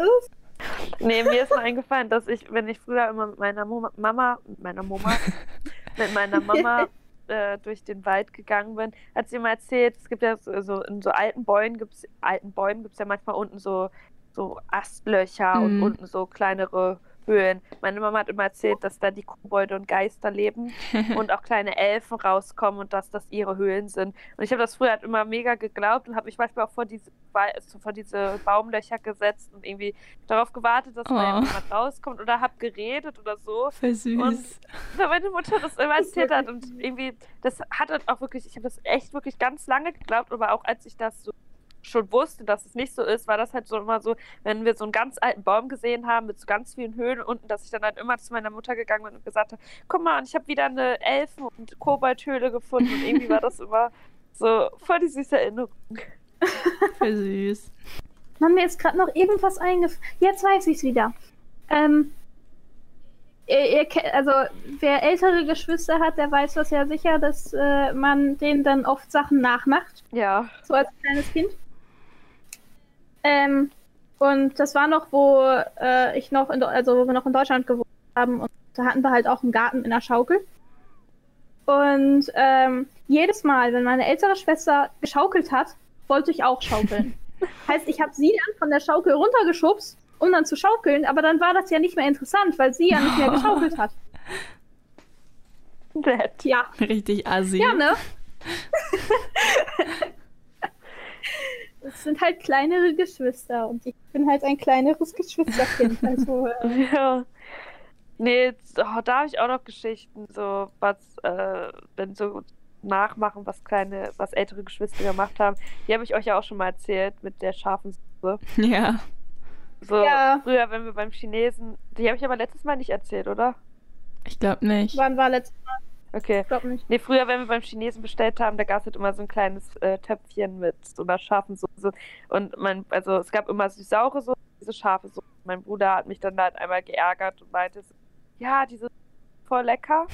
Nee, mir ist nur eingefallen, dass ich, wenn ich früher immer mit meiner Mama, mit meiner Mama, mit meiner Mama *laughs* äh, durch den Wald gegangen bin, hat sie mal erzählt, es gibt ja so, so in so alten Bäumen gibt's alten Bäumen gibt's ja manchmal unten so so Astlöcher Mhm. und unten so kleinere Höhlen. Meine Mama hat immer erzählt, dass da die Kobolde und Geister leben *laughs* und auch kleine Elfen rauskommen und dass das ihre Höhlen sind. Und ich habe das früher halt immer mega geglaubt und habe mich manchmal auch vor diese, also vor diese Baumlöcher gesetzt und irgendwie darauf gewartet, dass mal Oh. jemand rauskommt oder habe geredet oder so. Voll süß. Und weil meine Mutter das immer erzählt hat und irgendwie, das hat dann auch wirklich, ich habe das echt wirklich ganz lange geglaubt, aber auch als ich das so schon wusste, dass es nicht so ist, war das halt so immer so, wenn wir so einen ganz alten Baum gesehen haben mit so ganz vielen Höhlen unten, dass ich dann halt immer zu meiner Mutter gegangen bin und gesagt habe, guck mal, ich habe wieder eine Elfen- und Koboldhöhle gefunden und irgendwie war das immer so voll die süße Erinnerung. *laughs* Voll süß. Mann, mir ist gerade noch irgendwas eingefallen. Jetzt weiß ich es wieder. Ähm, ihr, ihr, also, wer ältere Geschwister hat, der weiß das ja sicher, dass äh, man denen dann oft Sachen nachmacht. Ja. So als kleines Kind. Ähm, und das war noch, wo äh, ich noch in, also wo wir noch in Deutschland gewohnt haben und da hatten wir halt auch einen Garten in der Schaukel. Und ähm, jedes Mal, wenn meine ältere Schwester geschaukelt hat, wollte ich auch schaukeln. *laughs* heißt, ich habe sie dann von der Schaukel runtergeschubst, um dann zu schaukeln, aber dann war das ja nicht mehr interessant, weil sie ja nicht mehr geschaukelt hat. Nett. Ja, Richtig assi. ja, ne? *laughs* Es sind halt kleinere Geschwister und ich bin halt ein kleineres Geschwisterkind. *laughs* Also, äh, Ja. Nee, oh, da habe ich auch noch Geschichten, so was, äh, wenn so nachmachen, was kleine, was ältere Geschwister gemacht haben. Die habe ich euch ja auch schon mal erzählt mit der scharfen Suppe. Ja. So Ja. früher, wenn wir beim Chinesen, die habe ich aber letztes Mal nicht erzählt, oder? Ich glaube nicht. wann war letztes Mal? Okay. Ich glaube nicht. Nee, früher, wenn wir beim Chinesen bestellt haben, da gab es halt immer so ein kleines äh, Töpfchen mit so einer scharfen Soße. Und mein, also es gab immer süß-saure Soße, diese scharfe Soße. Mein Bruder hat mich dann halt einmal geärgert und meinte, so, ja, diese ist voll lecker.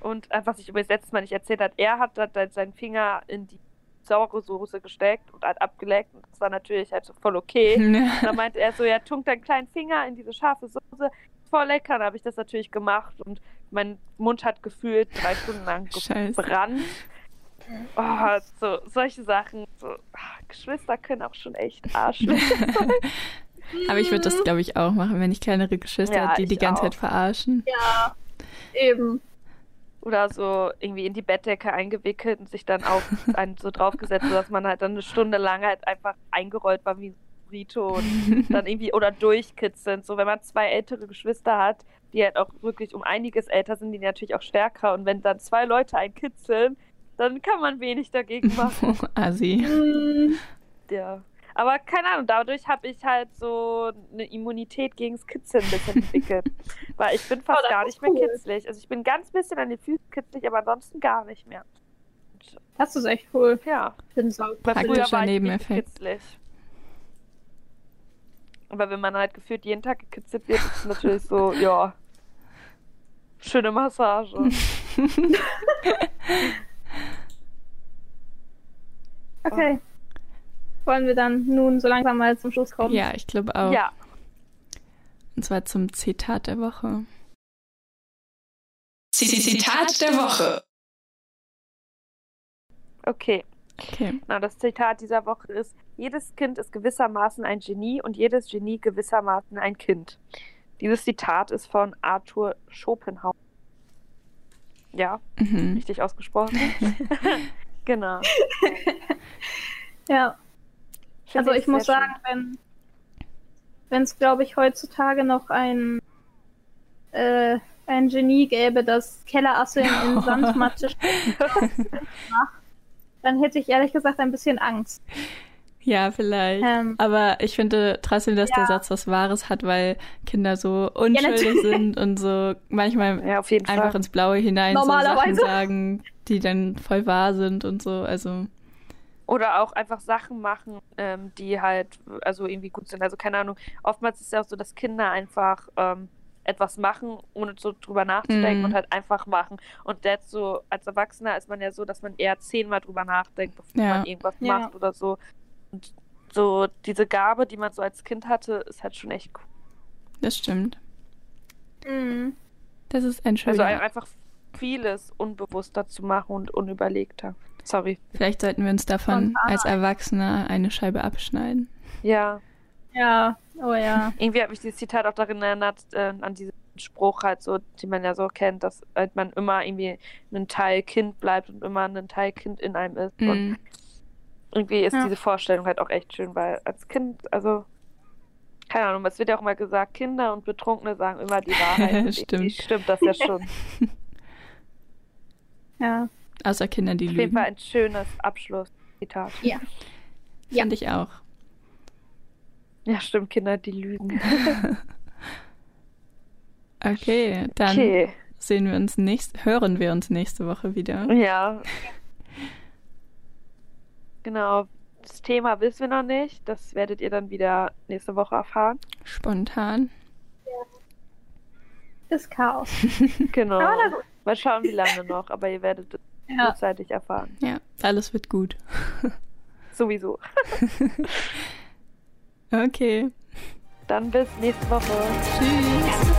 Und äh, was ich übrigens letztes Mal nicht erzählt hat, er hat dann halt seinen Finger in die saure Soße gesteckt und halt abgeleckt. Und das war natürlich halt so voll okay. *laughs* Und dann meinte er so, ja, tunk deinen kleinen Finger in diese scharfe Soße. Voll lecker. Dann habe ich das natürlich gemacht und mein Mund hat gefühlt drei Stunden lang gebrannt. Oh, so, solche Sachen. So, ah, Geschwister können auch schon echt sein. *laughs* Aber ich würde das, glaube ich, auch machen, wenn ich kleinere Geschwister Ja, habe, die die ganze auch. Zeit verarschen. Ja, eben. Oder so irgendwie in die Bettdecke eingewickelt und sich dann auf einen so draufgesetzt, sodass man halt dann eine Stunde lang halt einfach eingerollt war wie und *laughs* dann irgendwie oder durchkitzeln. So, wenn man zwei ältere Geschwister hat, die halt auch wirklich um einiges älter sind, die natürlich auch stärker. Und wenn dann zwei Leute einen kitzeln, dann kann man wenig dagegen machen. *laughs* Assi. Hm, Ja. Aber keine Ahnung, dadurch habe ich halt so eine Immunität gegen das Kitzeln ein bisschen entwickelt. *laughs* Weil ich bin fast Oh, gar nicht mehr cool. kitzlig. Also ich bin ganz bisschen an den Füßen kitzlig, aber ansonsten gar nicht mehr. Das ist echt cool. ja, Ich bin weil Praktischer früher war ich richtig Nebeneffekt. kitzlig. Aber wenn man halt gefühlt jeden Tag gekitzelt wird, ist es natürlich so, *laughs* ja, schöne Massage. *laughs* Okay. Wollen wir dann nun so langsam mal zum Schluss kommen? Ja, ich glaube auch. Ja, Und zwar zum Zitat der Woche. Zitat der Woche. okay. Okay. Na, das Zitat dieser Woche ist: Jedes Kind ist gewissermaßen ein Genie und jedes Genie gewissermaßen ein Kind. Dieses Zitat ist von Arthur Schopenhauer. Ja, Mhm. richtig ausgesprochen. *laughs* genau. Ja. Finde Also ich muss sagen, wenn wenn es, glaube ich, heutzutage noch ein äh, ein Genie gäbe, das Kellerasseln in *laughs* Sandmatsche macht, dann hätte ich ehrlich gesagt ein bisschen Angst. Ja, vielleicht. Ähm, Aber ich finde trotzdem, dass der Ja. Satz was Wahres hat, weil Kinder so unschuldig natürlich. sind und so manchmal. Ja, einfach Fall. ins Blaue hinein so Sachen sagen, die dann voll wahr sind und so. Also, Oder auch einfach Sachen machen, ähm, die halt also irgendwie gut sind. Also keine Ahnung. Oftmals ist es ja auch so, dass Kinder einfach ähm, etwas machen, ohne so drüber nachzudenken Mhm. und halt einfach machen. Und jetzt so als Erwachsener ist man ja so, dass man eher zehnmal drüber nachdenkt, bevor Ja. man irgendwas Ja. macht oder so. Und so diese Gabe, die man so als Kind hatte, ist halt schon echt cool. das stimmt. mh. Das ist ein Also einfach vieles unbewusster zu machen und unüberlegter. Sorry. Vielleicht sollten wir uns davon als Erwachsene eine Scheibe abschneiden. Ja. Ja, oh ja. Irgendwie hat mich dieses Zitat auch darin erinnert, äh, an diesen Spruch halt so, den man ja so kennt, dass halt man immer irgendwie ein Teil Kind bleibt und immer ein Teil Kind in einem ist. Und Mhm. Irgendwie ist Ja. diese Vorstellung halt auch echt schön, weil als Kind, also, keine Ahnung, es wird ja auch immer gesagt, Kinder und Betrunkene sagen immer die *laughs* Wahrheit. Stimmt. irgendwie stimmt das ja schon. *laughs* Ja. Außer Kinder, die Auf jeden lügen. Fall ein schönes Abschlusszitat. Ja. Ja. Finde ich auch. Ja, stimmt, Kinder, die lügen. *laughs* Okay, dann Okay, sehen wir uns nächst, hören wir uns nächste Woche wieder. ja. Genau, das Thema wissen wir noch nicht. Das werdet ihr dann wieder nächste Woche erfahren. Spontan. Ist Chaos. *laughs* Genau. Mal schauen, wie lange noch, aber ihr werdet es Ja. frühzeitig erfahren. Ja, alles wird gut. *laughs* Sowieso. *laughs* Okay. Dann bis nächste Woche. Tschüss.